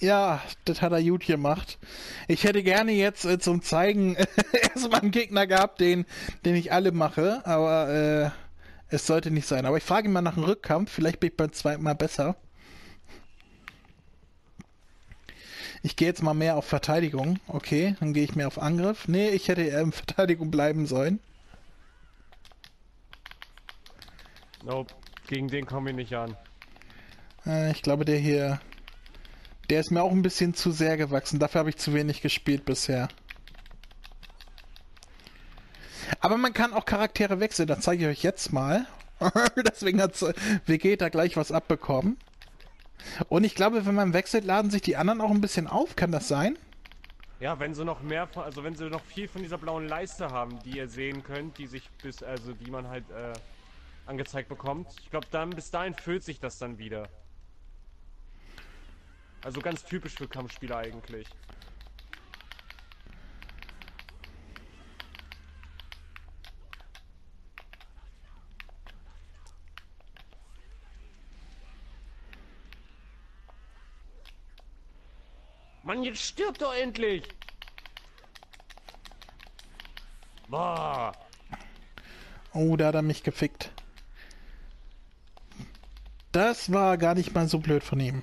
ja, das hat er gut gemacht. Ich hätte gerne jetzt äh, zum Zeigen [laughs] erstmal einen Gegner gehabt, den, den ich alle mache, aber äh, es sollte nicht sein. Aber ich frage ihn mal nach einem Rückkampf. Vielleicht bin ich beim zweiten Mal besser. Ich gehe jetzt mal mehr auf Verteidigung. Okay, dann gehe ich mehr auf Angriff. Nee, ich hätte eher in Verteidigung bleiben sollen. Nope. Gegen den komme ich nicht an. Äh, ich glaube, der hier. Der ist mir auch ein bisschen zu sehr gewachsen. Dafür habe ich zu wenig gespielt bisher. Aber man kann auch Charaktere wechseln. Das zeige ich euch jetzt mal. [laughs] Deswegen hat Vegeta gleich was abbekommen. Und ich glaube, wenn man wechselt, laden sich die anderen auch ein bisschen auf. Kann das sein? Ja, wenn sie noch mehr von, also wenn sie noch viel von dieser blauen Leiste haben, die ihr sehen könnt, die sich bis, also die man halt äh, angezeigt bekommt. Ich glaube, dann bis dahin füllt sich das dann wieder. Also ganz typisch für Kampfspieler eigentlich. Mann, jetzt stirbt doch endlich! Boah! Oh, da hat er mich gefickt. Das war gar nicht mal so blöd von ihm.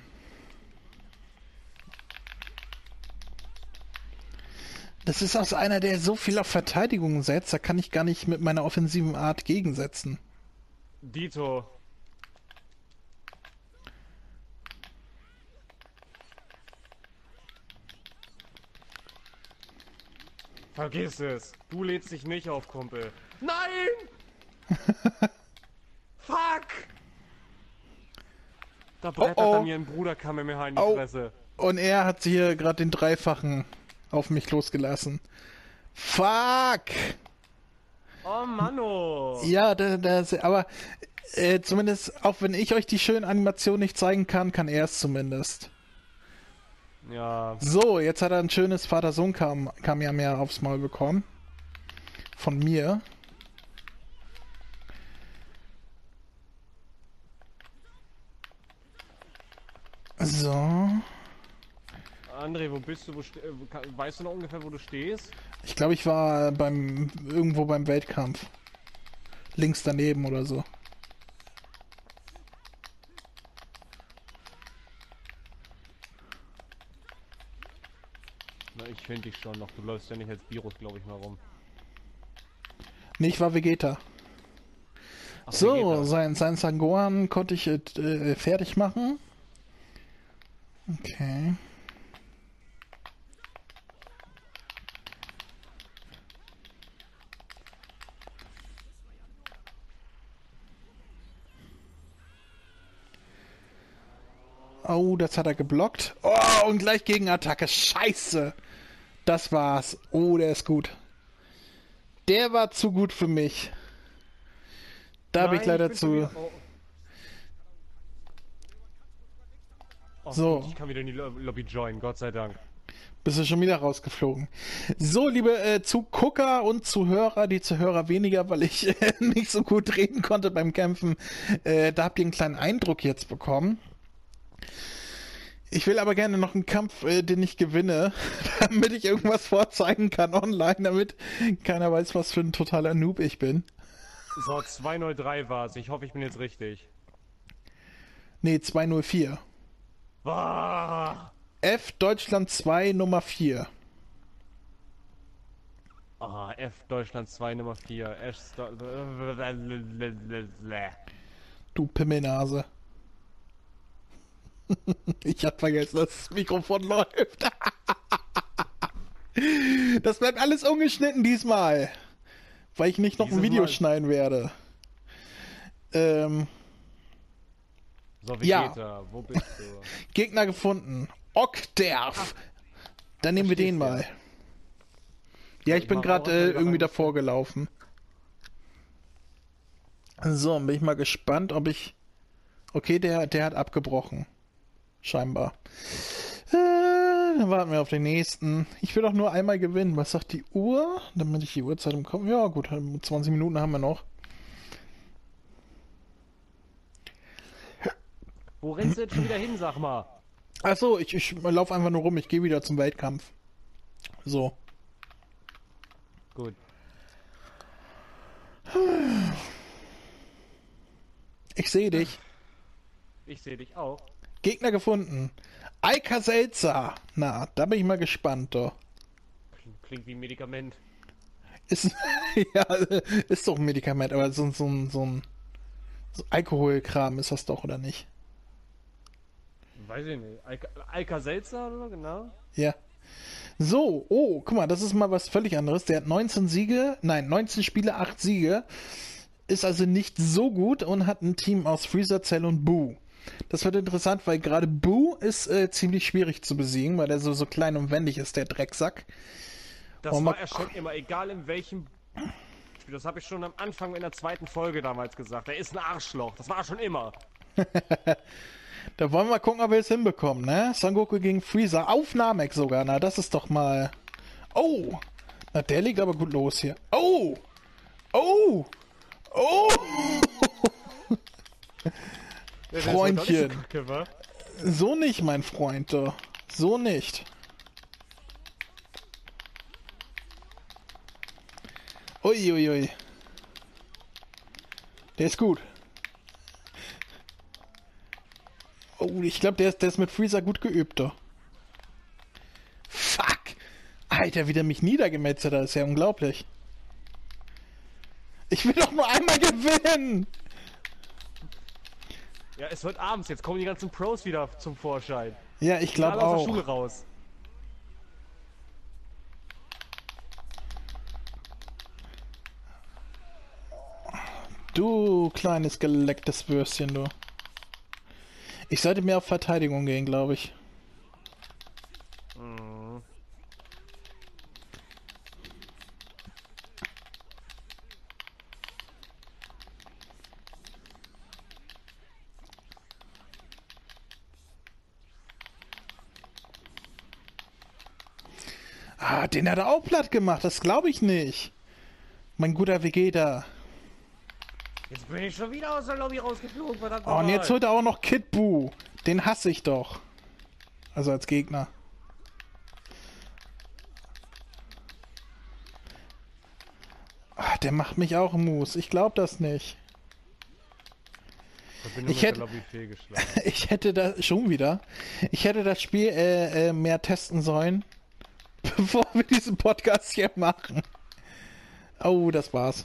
Das ist aus einer, der so viel auf Verteidigung setzt, da kann ich gar nicht mit meiner offensiven Art gegensetzen. Dito. Vergiss es. Du lädst dich nicht auf, Kumpel. Nein! [laughs] Fuck! Da brettert Oh, oh. mir ein Bruder Kamehameha in die Oh. Fresse. Und er hat hier gerade den Dreifachen auf mich losgelassen. Fuck! Oh Manno! Ja, da, da, aber äh, zumindest, auch wenn ich euch die schönen Animationen nicht zeigen kann, kann er es zumindest. Ja, So, jetzt hat er ein schönes Vater-Sohn-Kamehameha aufs Maul bekommen. Von mir. So. André, wo bist du? Wo weißt du noch ungefähr, wo du stehst? Ich glaube, ich war beim irgendwo beim Weltkampf. Links daneben oder so. Finde dich schon noch. Du läufst ja nicht als Virus, glaube ich, mal rum. Nee, ich war Vegeta. Ach, So, Vegeta. sein, sein Sangohan konnte ich äh, fertig machen. Okay. Oh, das hat er geblockt. Oh, und gleich Gegenattacke. Scheiße. Das war's. Oh, der ist gut. Der war zu gut für mich. Da habe ich Nein, leider bin zu. wieder- Oh. Oh, So. Ich kann wieder in die Lo- Lobby joinen, Gott sei Dank. Bist du schon wieder rausgeflogen. So, liebe äh, Zugucker und Zuhörer, die Zuhörer weniger, weil ich [laughs] äh, nicht so gut reden konnte beim Kämpfen. Äh, da habt ihr einen kleinen Eindruck jetzt bekommen. Ich will aber gerne noch einen Kampf, äh, den ich gewinne, [laughs] damit ich irgendwas vorzeigen kann online, damit keiner weiß, was für ein totaler Noob ich bin. So, 203 war's. Ich hoffe, ich bin jetzt richtig. Nee, 204. Wah! F Deutschland 2 Nummer 4. Ah, F Deutschland 2 Nummer 4. S Du Pimmelnase. [laughs] ich hab vergessen, dass das Mikrofon läuft. [laughs] das bleibt alles ungeschnitten diesmal. Weil ich nicht noch Dieses ein Video Mal. schneiden werde. Ähm, So, Ja. Vegeta, wo bist du? [laughs] Gegner gefunden. Okderf. Dann nehmen wir den mal. Ja, ich ich bin gerade äh, irgendwie davor gelaufen. So, bin ich mal gespannt, ob ich. Okay, der, der hat abgebrochen. Scheinbar. Äh, dann warten wir auf den nächsten. Ich will doch nur einmal gewinnen. Was sagt die Uhr? Damit ich die Uhrzeit im Kopf. Ja, gut, 20 Minuten haben wir noch. Wo rennst du jetzt schon wieder hin, sag mal? Achso, ich, ich laufe einfach nur rum. Ich gehe wieder zum Wettkampf. So. Gut. Ich sehe dich. Ich sehe dich auch. Gegner gefunden. Eika Selzer. Na, da bin ich mal gespannt, doch. Klingt, wie ein Medikament. Ist, [laughs] ja, ist doch ein Medikament, aber so, so, ein- so ein so Alkoholkram ist das doch, oder nicht? Weiß ich nicht. Alka, Seltzer oder genau? Ja. So, oh, guck mal, das ist mal was völlig anderes. Der hat 19 Siege, nein, 19 Spiele, 8 Siege. Ist also nicht so gut und hat ein Team aus Freezer, Cell und Boo. Das wird interessant, weil gerade Boo ist äh, ziemlich schwierig zu besiegen, weil er so, so klein und wendig ist, der Drecksack. Das Oh, war er schon immer, egal in welchem Spiel. Das habe ich schon am Anfang in der zweiten Folge damals gesagt. Er ist ein Arschloch. Das war er schon immer. [laughs] Da wollen wir mal gucken, ob wir es hinbekommen, ne? Son Goku gegen Freezer. Auf Namek sogar. Na, das ist doch mal. Oh! Na, der liegt aber gut los hier. Oh! Oh! Oh! [laughs] Freundchen. nicht so kacke, wa? So nicht, mein Freund. So nicht. Uiuiui. Ui, ui. Der ist gut. Oh, ich glaube, der ist, der ist mit Freezer gut geübt. du. Fuck! Alter, wie der mich niedergemetzelt hat, ist ja unglaublich. Ich will doch nur einmal gewinnen! Ja, es wird abends. Jetzt kommen die ganzen Pros wieder zum Vorschein. Ja, ich glaube Alle aus der auch. Schule raus. Du kleines gelecktes Würstchen, du. Ich sollte mehr auf Verteidigung gehen, glaube ich. Ah, den hat er auch platt gemacht, das glaube ich nicht. Mein guter Vegeta. Jetzt bin ich schon wieder aus der Lobby rausgeflogen, verdammt Oh, und jetzt holt er auch noch Kid Buu. Den hasse ich doch. Also als Gegner. Ah, der macht mich auch Mus. Ich glaube das nicht. [laughs] Ich hätte-. Ich hätte das schon wieder. Ich hätte das Spiel äh, äh, mehr testen sollen, [laughs] bevor wir diesen Podcast hier machen. Oh, das war's.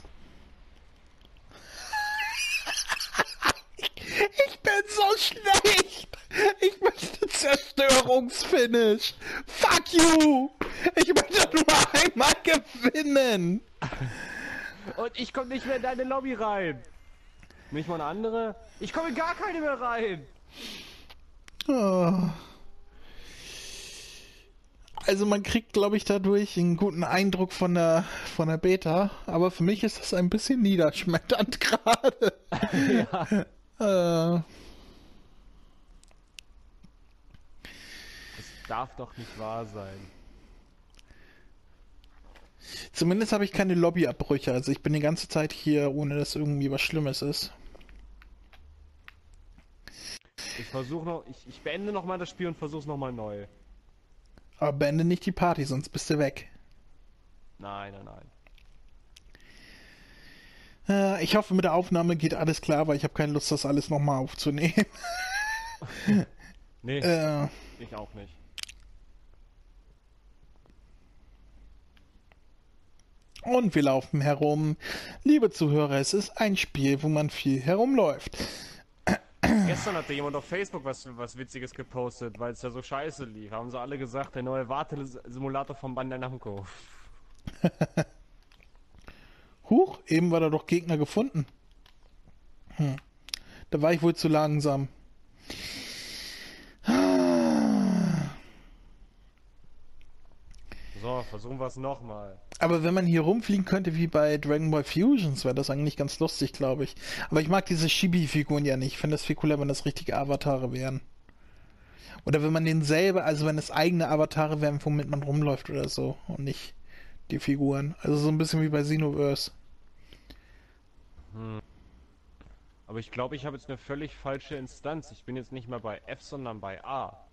Ich bin so schlecht. Ich möchte Zerstörungsfinish. Fuck you. Ich möchte nur einmal gewinnen. Und ich komme nicht mehr in deine Lobby rein. Nicht mal eine andere? Ich komme in gar keine mehr rein. Oh. Also man kriegt, glaube ich, dadurch einen guten Eindruck von der von der Beta, aber für mich ist das ein bisschen niederschmetternd [laughs] gerade. ja. Äh, Das darf doch nicht wahr sein. Zumindest habe ich keine Lobbyabbrüche. Also ich bin die ganze Zeit hier, ohne dass irgendwie was Schlimmes ist. Ich versuche noch, ich, ich beende noch mal das Spiel und versuche es noch mal neu. Aber beende nicht die Party, sonst bist du weg. Nein, nein, nein. Äh, ich hoffe, mit der Aufnahme geht alles klar, weil ich habe keine Lust, das alles nochmal aufzunehmen. [laughs] Nee, äh, ich auch nicht. und wir laufen herum. Liebe Zuhörer, es ist ein Spiel, wo man viel herumläuft. Gestern hatte jemand auf Facebook was, was Witziges gepostet, weil es ja so scheiße lief. Haben sie alle gesagt, der neue Wartesimulator von Bandai Namco. [laughs] Huch, eben war da doch Gegner gefunden. Hm. Da war ich wohl zu langsam. So, versuchen wir es nochmal. Aber wenn man hier rumfliegen könnte wie bei Dragon Ball Fusions, wäre das eigentlich ganz lustig, glaube ich. Aber ich mag diese Chibi-Figuren ja nicht. Ich finde das viel cooler, wenn das richtige Avatare wären. Oder wenn man den selber, also wenn es eigene Avatare wären, womit man rumläuft oder so. Und nicht die Figuren. Also so ein bisschen wie bei Xenoverse. Aber ich glaube, ich habe jetzt eine völlig falsche Instanz. Ich bin jetzt nicht mehr bei F, sondern bei A.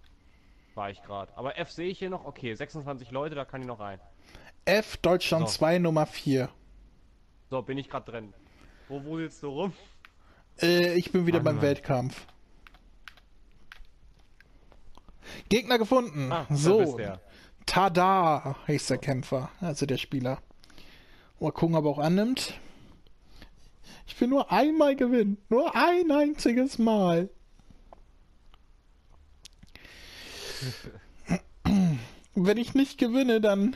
War ich gerade. Aber F sehe ich hier noch. Okay, 26 Leute, da kann ich noch rein. F Deutschland So. 2 Nummer 4. So, bin ich gerade drin. Wo wuselst du rum? Äh, ich bin wieder Mann, beim Mann. Weltkampf. Gegner gefunden. Ah, so. Tada heißt der Kämpfer, also der Spieler. Mal gucken, ob er auch annimmt. Ich will nur einmal gewinnen. Nur ein einziges Mal. Wenn ich nicht gewinne, dann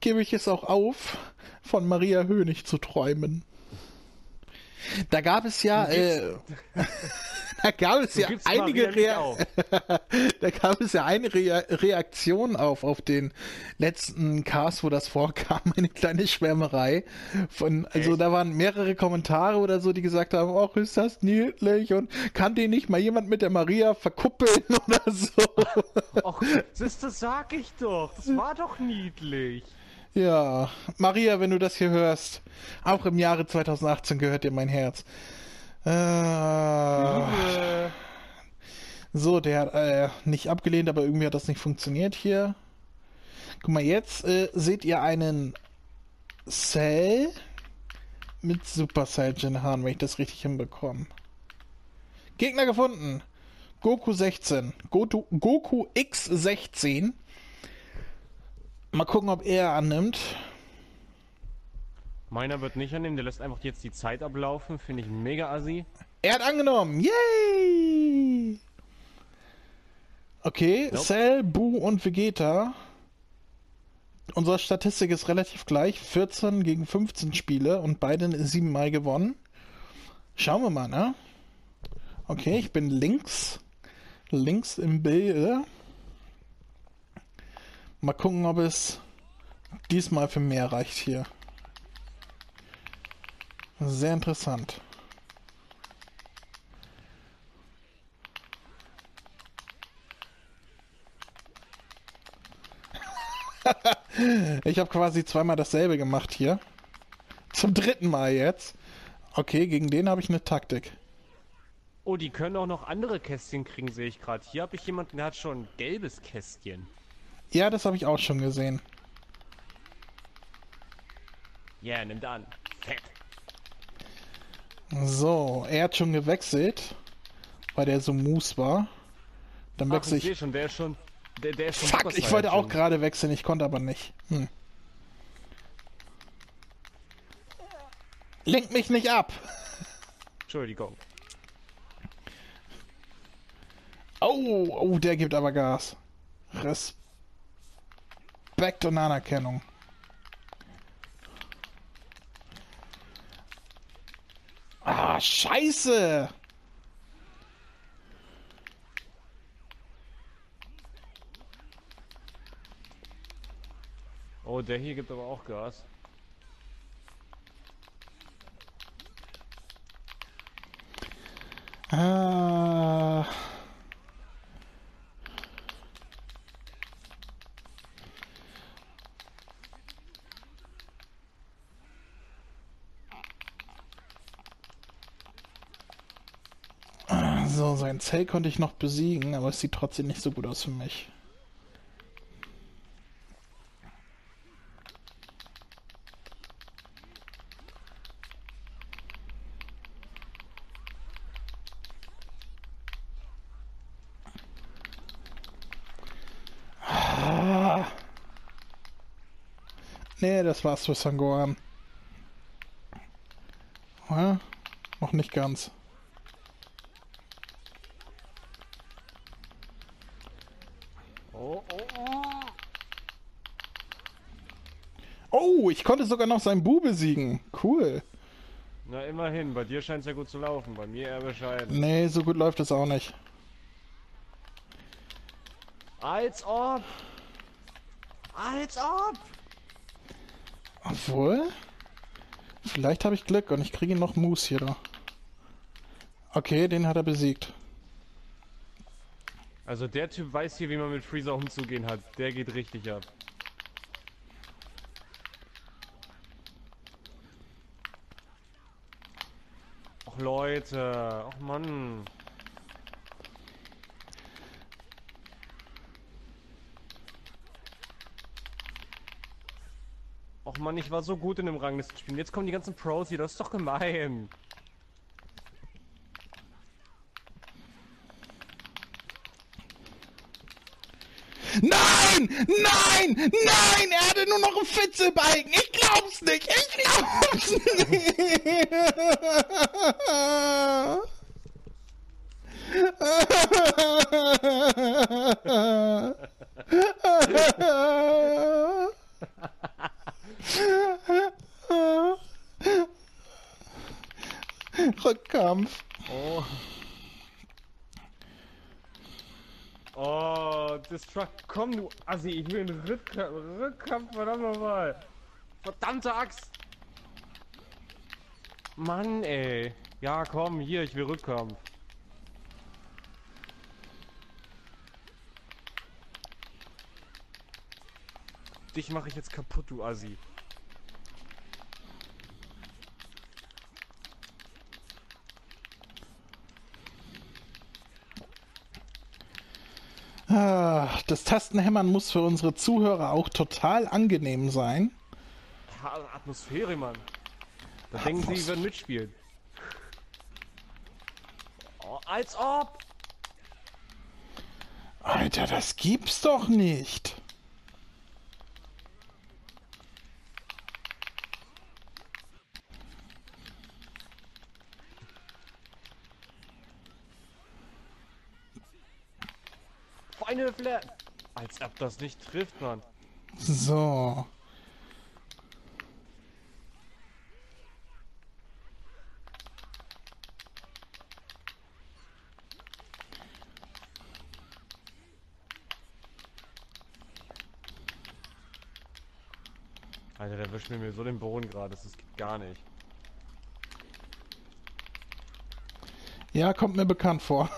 gebe ich es auch auf, von Maria Hönig zu träumen. Da gab es ja, äh, da gab es ja einige Rea auf. [laughs] da gab es ja eine Rea Reaktion auf, auf den letzten Cast, wo das vorkam, [laughs] eine kleine Schwärmerei. Von, also Echt? da waren mehrere Kommentare oder so, die gesagt haben, ach, ist das niedlich und kann den nicht mal jemand mit der Maria verkuppeln [laughs] oder so. Och, siehst du, sag ich doch. Das war doch niedlich. Ja, Maria, wenn du das hier hörst, auch im Jahre 2018 gehört dir mein Herz. Äh. So, der hat äh, nicht abgelehnt, aber irgendwie hat das nicht funktioniert hier. Guck mal, jetzt äh, seht ihr einen Cell mit Super Saiyan Haaren, wenn ich das richtig hinbekomme. Gegner gefunden. Goku 16. Goku, Goku X16. Mal gucken, ob er annimmt. Meiner wird nicht annehmen, der lässt einfach jetzt die Zeit ablaufen. Finde ich mega assi. Er hat angenommen. Yay! Okay, Nope. Cell, Boo und Vegeta. Unsere Statistik ist relativ gleich. 14 gegen 15 Spiele und beide siebenmal gewonnen. Schauen wir mal, ne? Okay, ich bin links. Links im Bild. Mal gucken, ob es diesmal für mehr reicht hier. Sehr interessant. [laughs] Ich habe quasi zweimal dasselbe gemacht hier. Zum dritten Mal jetzt. Okay, gegen den habe ich eine Taktik. Oh, die können auch noch andere Kästchen kriegen, sehe ich gerade. Hier habe ich jemanden, der hat schon ein gelbes Kästchen. Ja, das habe ich auch schon gesehen. Ja, yeah, nimmt an. So, er hat schon gewechselt, weil der so mus war. Dann wechsle ich ich. schon, der ist schon. Der, der ist schon Fuck, ich wollte auch gerade wechseln, ich konnte aber nicht. Hm. Lenk mich nicht ab. Entschuldigung. Oh, oh, der gibt aber Gas. Respekt und Anerkennung. Ah, scheiße. Oh, der hier gibt aber auch Gas. Ah. Zell konnte ich noch besiegen, aber es sieht trotzdem nicht so gut aus für mich. Ah. Nee, das war's für Sangoran. Ja, noch nicht ganz. Oh, oh, oh. Oh, ich konnte sogar noch seinen Bu besiegen. Cool. Na, immerhin. Bei dir scheint es ja gut zu laufen. Bei mir eher bescheiden. Nee, so gut läuft es auch nicht. Als ob! Als ob! Obwohl? Vielleicht habe ich Glück und ich kriege noch Moose hier. Okay, den hat er besiegt. Also der Typ weiß hier, wie man mit Freezer umzugehen hat. Der geht richtig ab. Leute, och Mann. Och Mann, ich war so gut in dem Ranglistenspielen. Jetzt kommen die ganzen Pros hier, das ist doch gemein. Nein! Nein! Nein! Er hatte nur noch einen Fitzelbalken! Ich glaub's nicht! Ich glaub's nicht! Rückkampf. Oh. Oh, Destruct. Komm, du Assi, ich will einen Rückkampf, Rückkampf verdammt nochmal. Verdammte Axt. Mann, ey. Ja, komm, hier, ich will Rückkampf. Dich mache ich jetzt kaputt, du Assi. Ah, Das Tastenhämmern muss für unsere Zuhörer auch total angenehm sein. Atmosphäre, Mann. Da denken sie, die würden mitspielen. Oh, als ob! Alter, das gibt's doch nicht. Final Flair! Als ob das nicht trifft, Mann. So. Wischt mir so den Boden gerade, das geht gar nicht. Ja, kommt mir bekannt vor.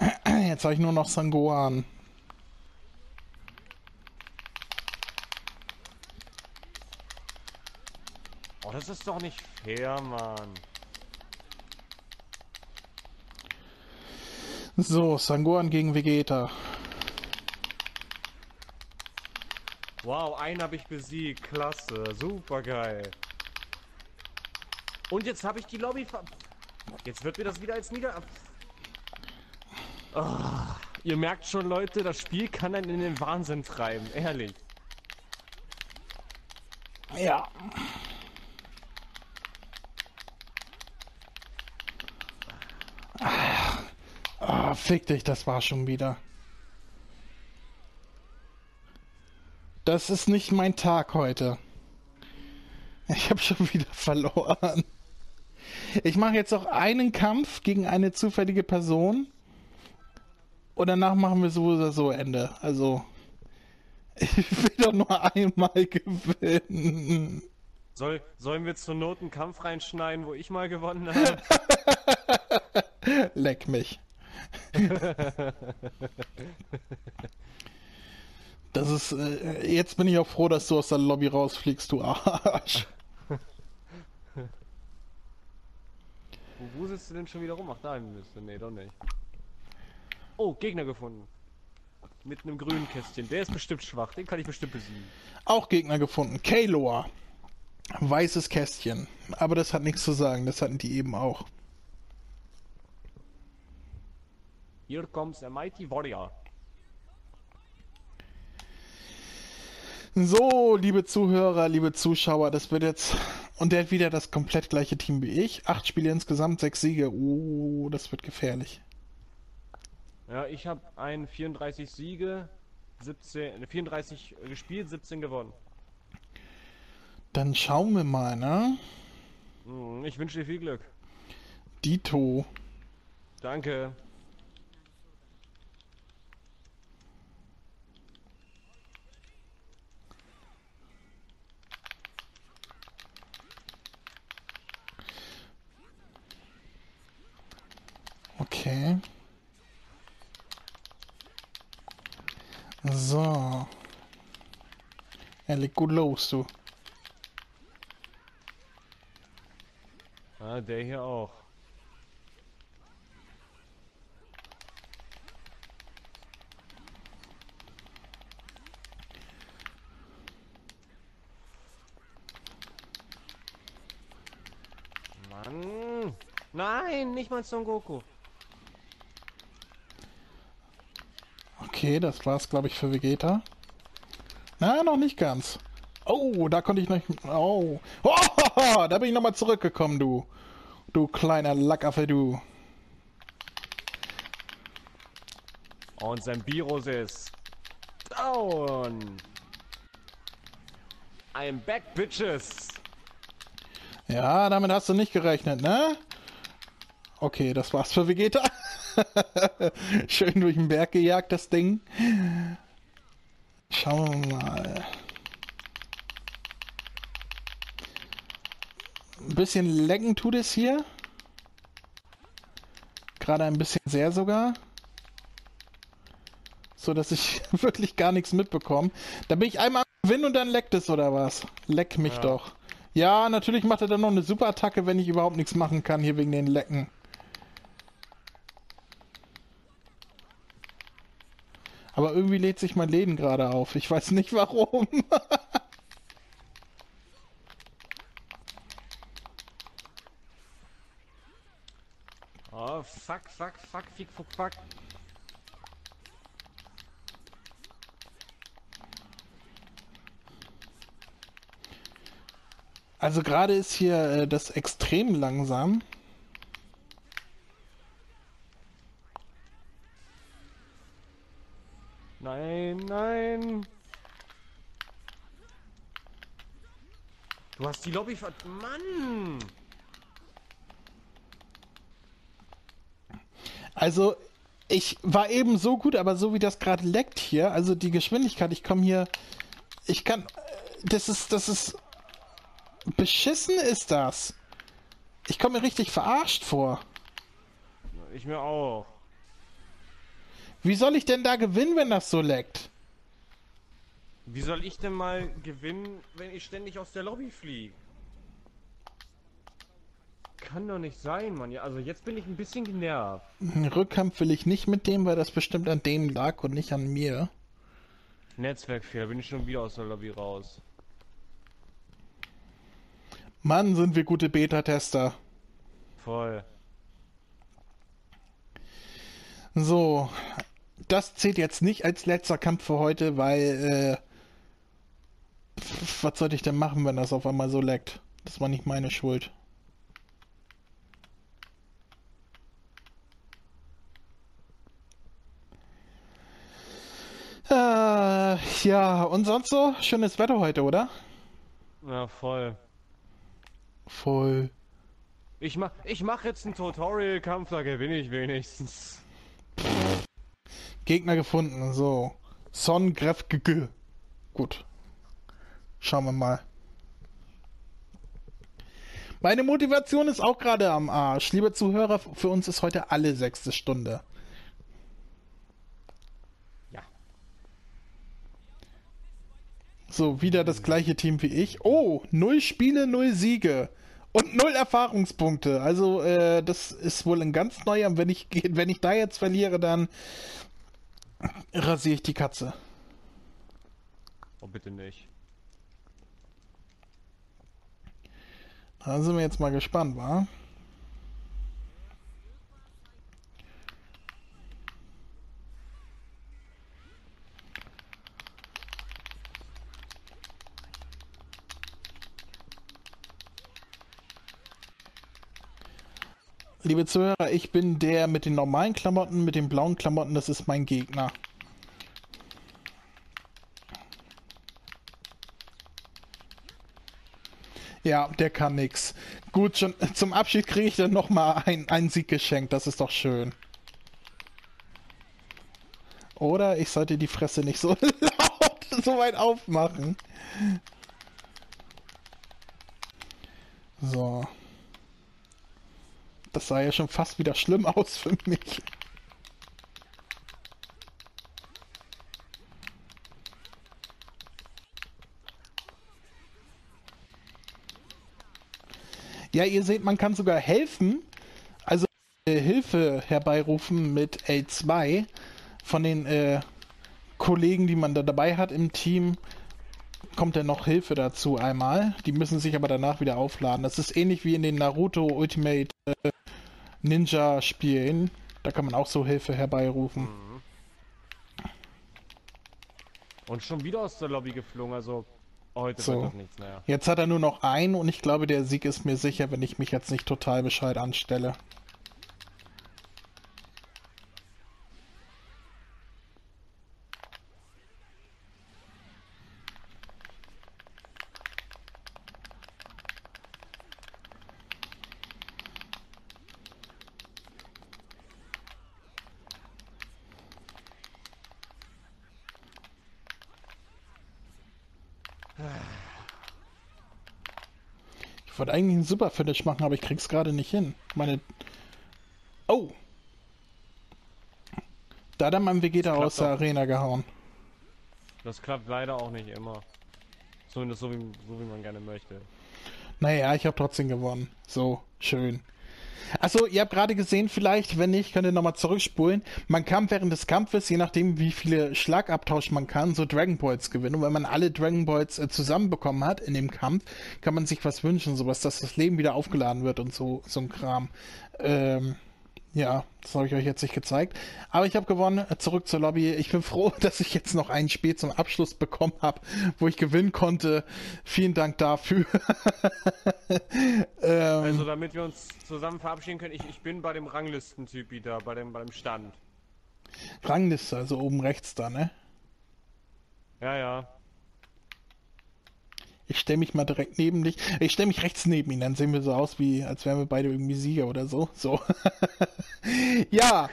[clears throat] Jetzt habe ich nur noch Sangoan. Oh, das ist doch nicht fair, Mann. So, Sangoan gegen Vegeta. Wow, einen habe ich besiegt. Klasse, super geil. Und jetzt habe ich die Lobby ver... Jetzt wird mir das wieder als Nieder... Ah, ihr merkt schon, Leute, das Spiel kann einen in den Wahnsinn treiben. Ehrlich. Ja. Ah, fick dich, das war schon wieder. Das ist nicht mein Tag heute. Ich habe schon wieder verloren. Ich mache jetzt noch einen Kampf gegen eine zufällige Person. Und danach machen wir so oder so Ende. Also, ich will doch nur einmal gewinnen. Soll, sollen wir zur Not einen Kampf reinschneiden, wo ich mal gewonnen habe? [laughs] Leck mich. [laughs] Das ist. Äh, jetzt bin ich auch froh, dass du aus der Lobby rausfliegst, du Arsch. [laughs] Wo, wo sitzt du denn schon wieder rum? Ach, da müsste. Nee, doch nicht. Oh, Gegner gefunden. Mit einem grünen Kästchen. Der ist bestimmt schwach. Den kann ich bestimmt besiegen. Auch Gegner gefunden. Kaylor. Weißes Kästchen. Aber das hat nichts zu sagen. Das hatten die eben auch. Here comes a mighty warrior. So, liebe Zuhörer, liebe Zuschauer, das wird jetzt. Und der hat wieder das komplett gleiche Team wie ich. Acht Spiele insgesamt, sechs Siege. Oh, das wird gefährlich. Ja, ich habe ein 34 Siege, 17, 34 gespielt, 17 gewonnen. Dann schauen wir mal, ne? Hm, Ich wünsche dir viel Glück. Dito. Danke. Okay. So. Er legt gut los, du. Ah, der hier auch. Mann! Nein, nicht mal Son Goku. Okay, das war's, glaube ich, für Vegeta. Na, noch nicht ganz. Oh, da konnte ich noch. Oh. oh [laughs] da bin ich nochmal zurückgekommen, du. Du kleiner Lackaffe, du. Und sein Virus ist down. I'm back, bitches. Ja, damit hast du nicht gerechnet, ne? Okay, das war's für Vegeta. [laughs] [laughs] Schön durch den Berg gejagt, das Ding. Schauen wir mal. Ein bisschen lecken tut es hier. Gerade ein bisschen sehr sogar. So dass ich [laughs] wirklich gar nichts mitbekomme. Da bin ich einmal am Gewinn und dann leckt es oder was? Leck mich Ja. doch. Ja, natürlich macht er dann noch eine super Attacke, wenn ich überhaupt nichts machen kann hier wegen den Lecken. Aber irgendwie lädt sich mein Läden gerade auf. Ich weiß nicht [laughs] warum. Oh, fuck, fuck, fuck, fick, fuck, fuck. Also gerade ist hier äh, das extrem langsam. Nein. Du hast die Lobby ver... Mann! Also ich war eben so gut, aber so wie das gerade leckt hier, also die Geschwindigkeit, ich komme hier, ich kann, das ist, das ist, beschissen ist das. Ich komme mir richtig verarscht vor. Ich mir auch. Wie soll ich denn da gewinnen, wenn das so leckt? Wie soll ich denn mal gewinnen, wenn ich ständig aus der Lobby fliege? Kann doch nicht sein, Mann. Ja, also jetzt bin ich ein bisschen genervt. Rückkampf will ich nicht mit dem, weil das bestimmt an dem lag und nicht an mir. Netzwerkfehler, bin ich schon wieder aus der Lobby raus. Mann, sind wir gute Beta-Tester. Voll. So, das zählt jetzt nicht als letzter Kampf für heute, weil, äh, was sollte ich denn machen, wenn das auf einmal so leckt? Das war nicht meine Schuld. Äh, ja, und sonst so? Schönes Wetter heute, oder? Ja, voll. Voll. Ich mach, ich mach jetzt einen Tutorial-Kampf, da gewinne ich wenigstens. Gegner gefunden, so. Son Gref. Gut. Schauen wir mal. Meine Motivation ist auch gerade am Arsch. Liebe Zuhörer, für uns ist heute alle sechste Stunde. Ja. So, wieder das gleiche Team wie ich. Oh, null Spiele, null Siege. Und null Erfahrungspunkte. Also, äh, das ist wohl ein ganz neuer. Wenn ich, wenn ich da jetzt verliere, dann rasiere ich die Katze. Oh, bitte nicht. Da sind wir jetzt mal gespannt, wa? Liebe Zuhörer, ich bin der mit den normalen Klamotten, mit den blauen Klamotten, das ist mein Gegner. Ja, der kann nix. Gut, schon zum Abschied kriege ich dann nochmal ein, einen Sieg geschenkt, das ist doch schön. Oder ich sollte die Fresse nicht so [laughs] laut so weit aufmachen. So. Das sah ja schon fast wieder schlimm aus für mich. Ja, ihr seht, man kann sogar helfen, also äh, Hilfe herbeirufen mit L2 von den äh, Kollegen, die man da dabei hat im Team. Kommt dann noch Hilfe dazu einmal. Die müssen sich aber danach wieder aufladen. Das ist ähnlich wie in den Naruto Ultimate äh, Ninja Spielen. Da kann man auch so Hilfe herbeirufen. Und schon wieder aus der Lobby geflogen, also heute So. wird das nichts mehr. Jetzt hat er nur noch einen und ich glaube, der Sieg ist mir sicher, wenn ich mich jetzt nicht total bescheid anstelle. Wollte eigentlich einen Super Finish machen, aber ich krieg's gerade nicht hin. Meine. Oh! Da hat er meinen Vegeta aus der doch. Arena gehauen. Das klappt leider auch nicht immer. Zumindest so wie, so wie man gerne möchte. Naja, ich habe trotzdem gewonnen. So, schön. Achso, ihr habt gerade gesehen, vielleicht, wenn nicht, könnt ihr nochmal zurückspulen. Man kann während des Kampfes, je nachdem, wie viele Schlagabtausch man kann, so Dragon Balls gewinnen. Und wenn man alle Dragon Balls äh, zusammenbekommen hat in dem Kampf, kann man sich was wünschen, sowas, dass das Leben wieder aufgeladen wird und so, so ein Kram. Ähm, ja, das habe ich euch jetzt nicht gezeigt. Aber ich habe gewonnen. Äh, Zurück zur Lobby. Ich bin froh, [laughs] dass ich jetzt noch ein Spiel zum Abschluss bekommen habe, wo ich gewinnen konnte. Vielen Dank dafür. [laughs] ähm, Also damit wir uns zusammen verabschieden können, ich, ich bin bei dem Ranglistentypi da, bei dem, bei dem Stand. Rangliste, also oben rechts da, ne? Ja, ja. Ich stelle mich mal direkt neben dich. Ich stelle mich rechts neben ihn, dann sehen wir so aus, wie als wären wir beide irgendwie Sieger oder so. So. [laughs] ja,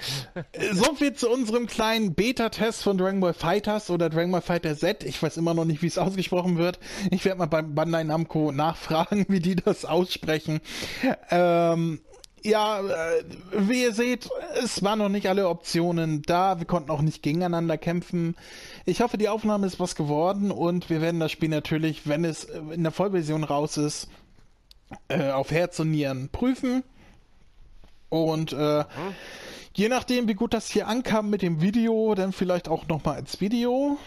so viel zu unserem kleinen Beta-Test von Dragon Ball Fighters oder Dragon Ball Fighter Z. Ich weiß immer noch nicht, wie es ausgesprochen wird. Ich werde mal beim Bandai Namco nachfragen, [laughs] wie die das aussprechen. Ähm, ja, äh, wie ihr seht, es waren noch nicht alle Optionen da. Wir konnten auch nicht gegeneinander kämpfen. Ich hoffe, die Aufnahme ist was geworden und wir werden das Spiel natürlich, wenn es äh, in der Vollversion raus ist, äh, auf Herz und Nieren prüfen. Und äh, je nachdem, wie gut das hier ankam mit dem Video, dann vielleicht auch nochmal als Video.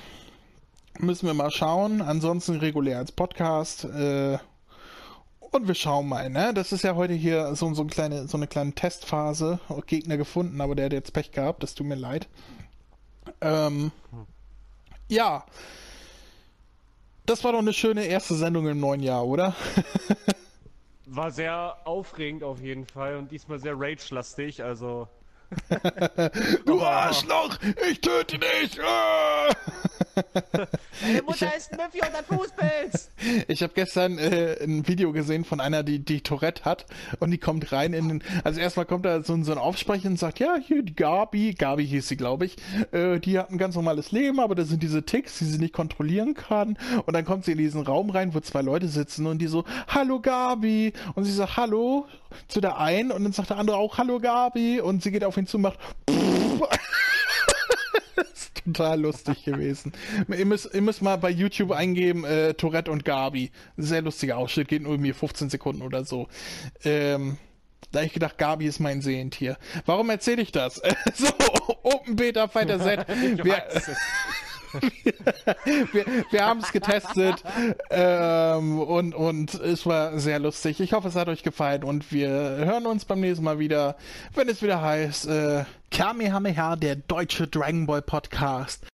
Müssen wir mal schauen. Ansonsten regulär als Podcast. Äh, und wir schauen mal, ne? Das ist ja heute hier so, so, eine kleine, so eine kleine Testphase. Gegner gefunden, aber der hat jetzt Pech gehabt, das tut mir leid. Ähm, ja. Das war doch eine schöne erste Sendung im neuen Jahr, oder? [laughs] War sehr aufregend auf jeden Fall und diesmal sehr rage-lastig, also. [laughs] Du Arschloch! Ich töte dich! Deine [laughs] Mutter ist ein Müffi und ein Fußpilz! [laughs] Ich habe gestern äh, ein Video gesehen von einer, die die Tourette hat und die kommt rein in den, also erstmal kommt da so, ein- so ein Aufsprecher und sagt, ja, hier die Gabi, Gabi hieß sie, glaube ich, äh, die hat ein ganz normales Leben, aber das sind diese Ticks, die sie nicht kontrollieren kann. Und dann kommt sie in diesen Raum rein, wo zwei Leute sitzen und die so, hallo Gabi. Und sie sagt, hallo zu der einen und dann sagt der andere auch, hallo Gabi. Und sie geht auf ihn zu und macht, das [laughs] total lustig gewesen. Ihr müsst, ihr müsst mal bei YouTube eingeben, äh, Tourette und Gabi. Sehr lustiger Ausschnitt, geht nur irgendwie 15 Sekunden oder so. Ähm, da hab ich gedacht, Gabi ist mein Sehentier. Warum erzähle ich das? [laughs] so, Open Beta Fighter Z. Wir, wir, wir haben es getestet ähm, und, und es war sehr lustig. Ich hoffe, es hat euch gefallen und wir hören uns beim nächsten Mal wieder, wenn es wieder heißt äh, Kamehameha, der deutsche Dragon Ball Podcast.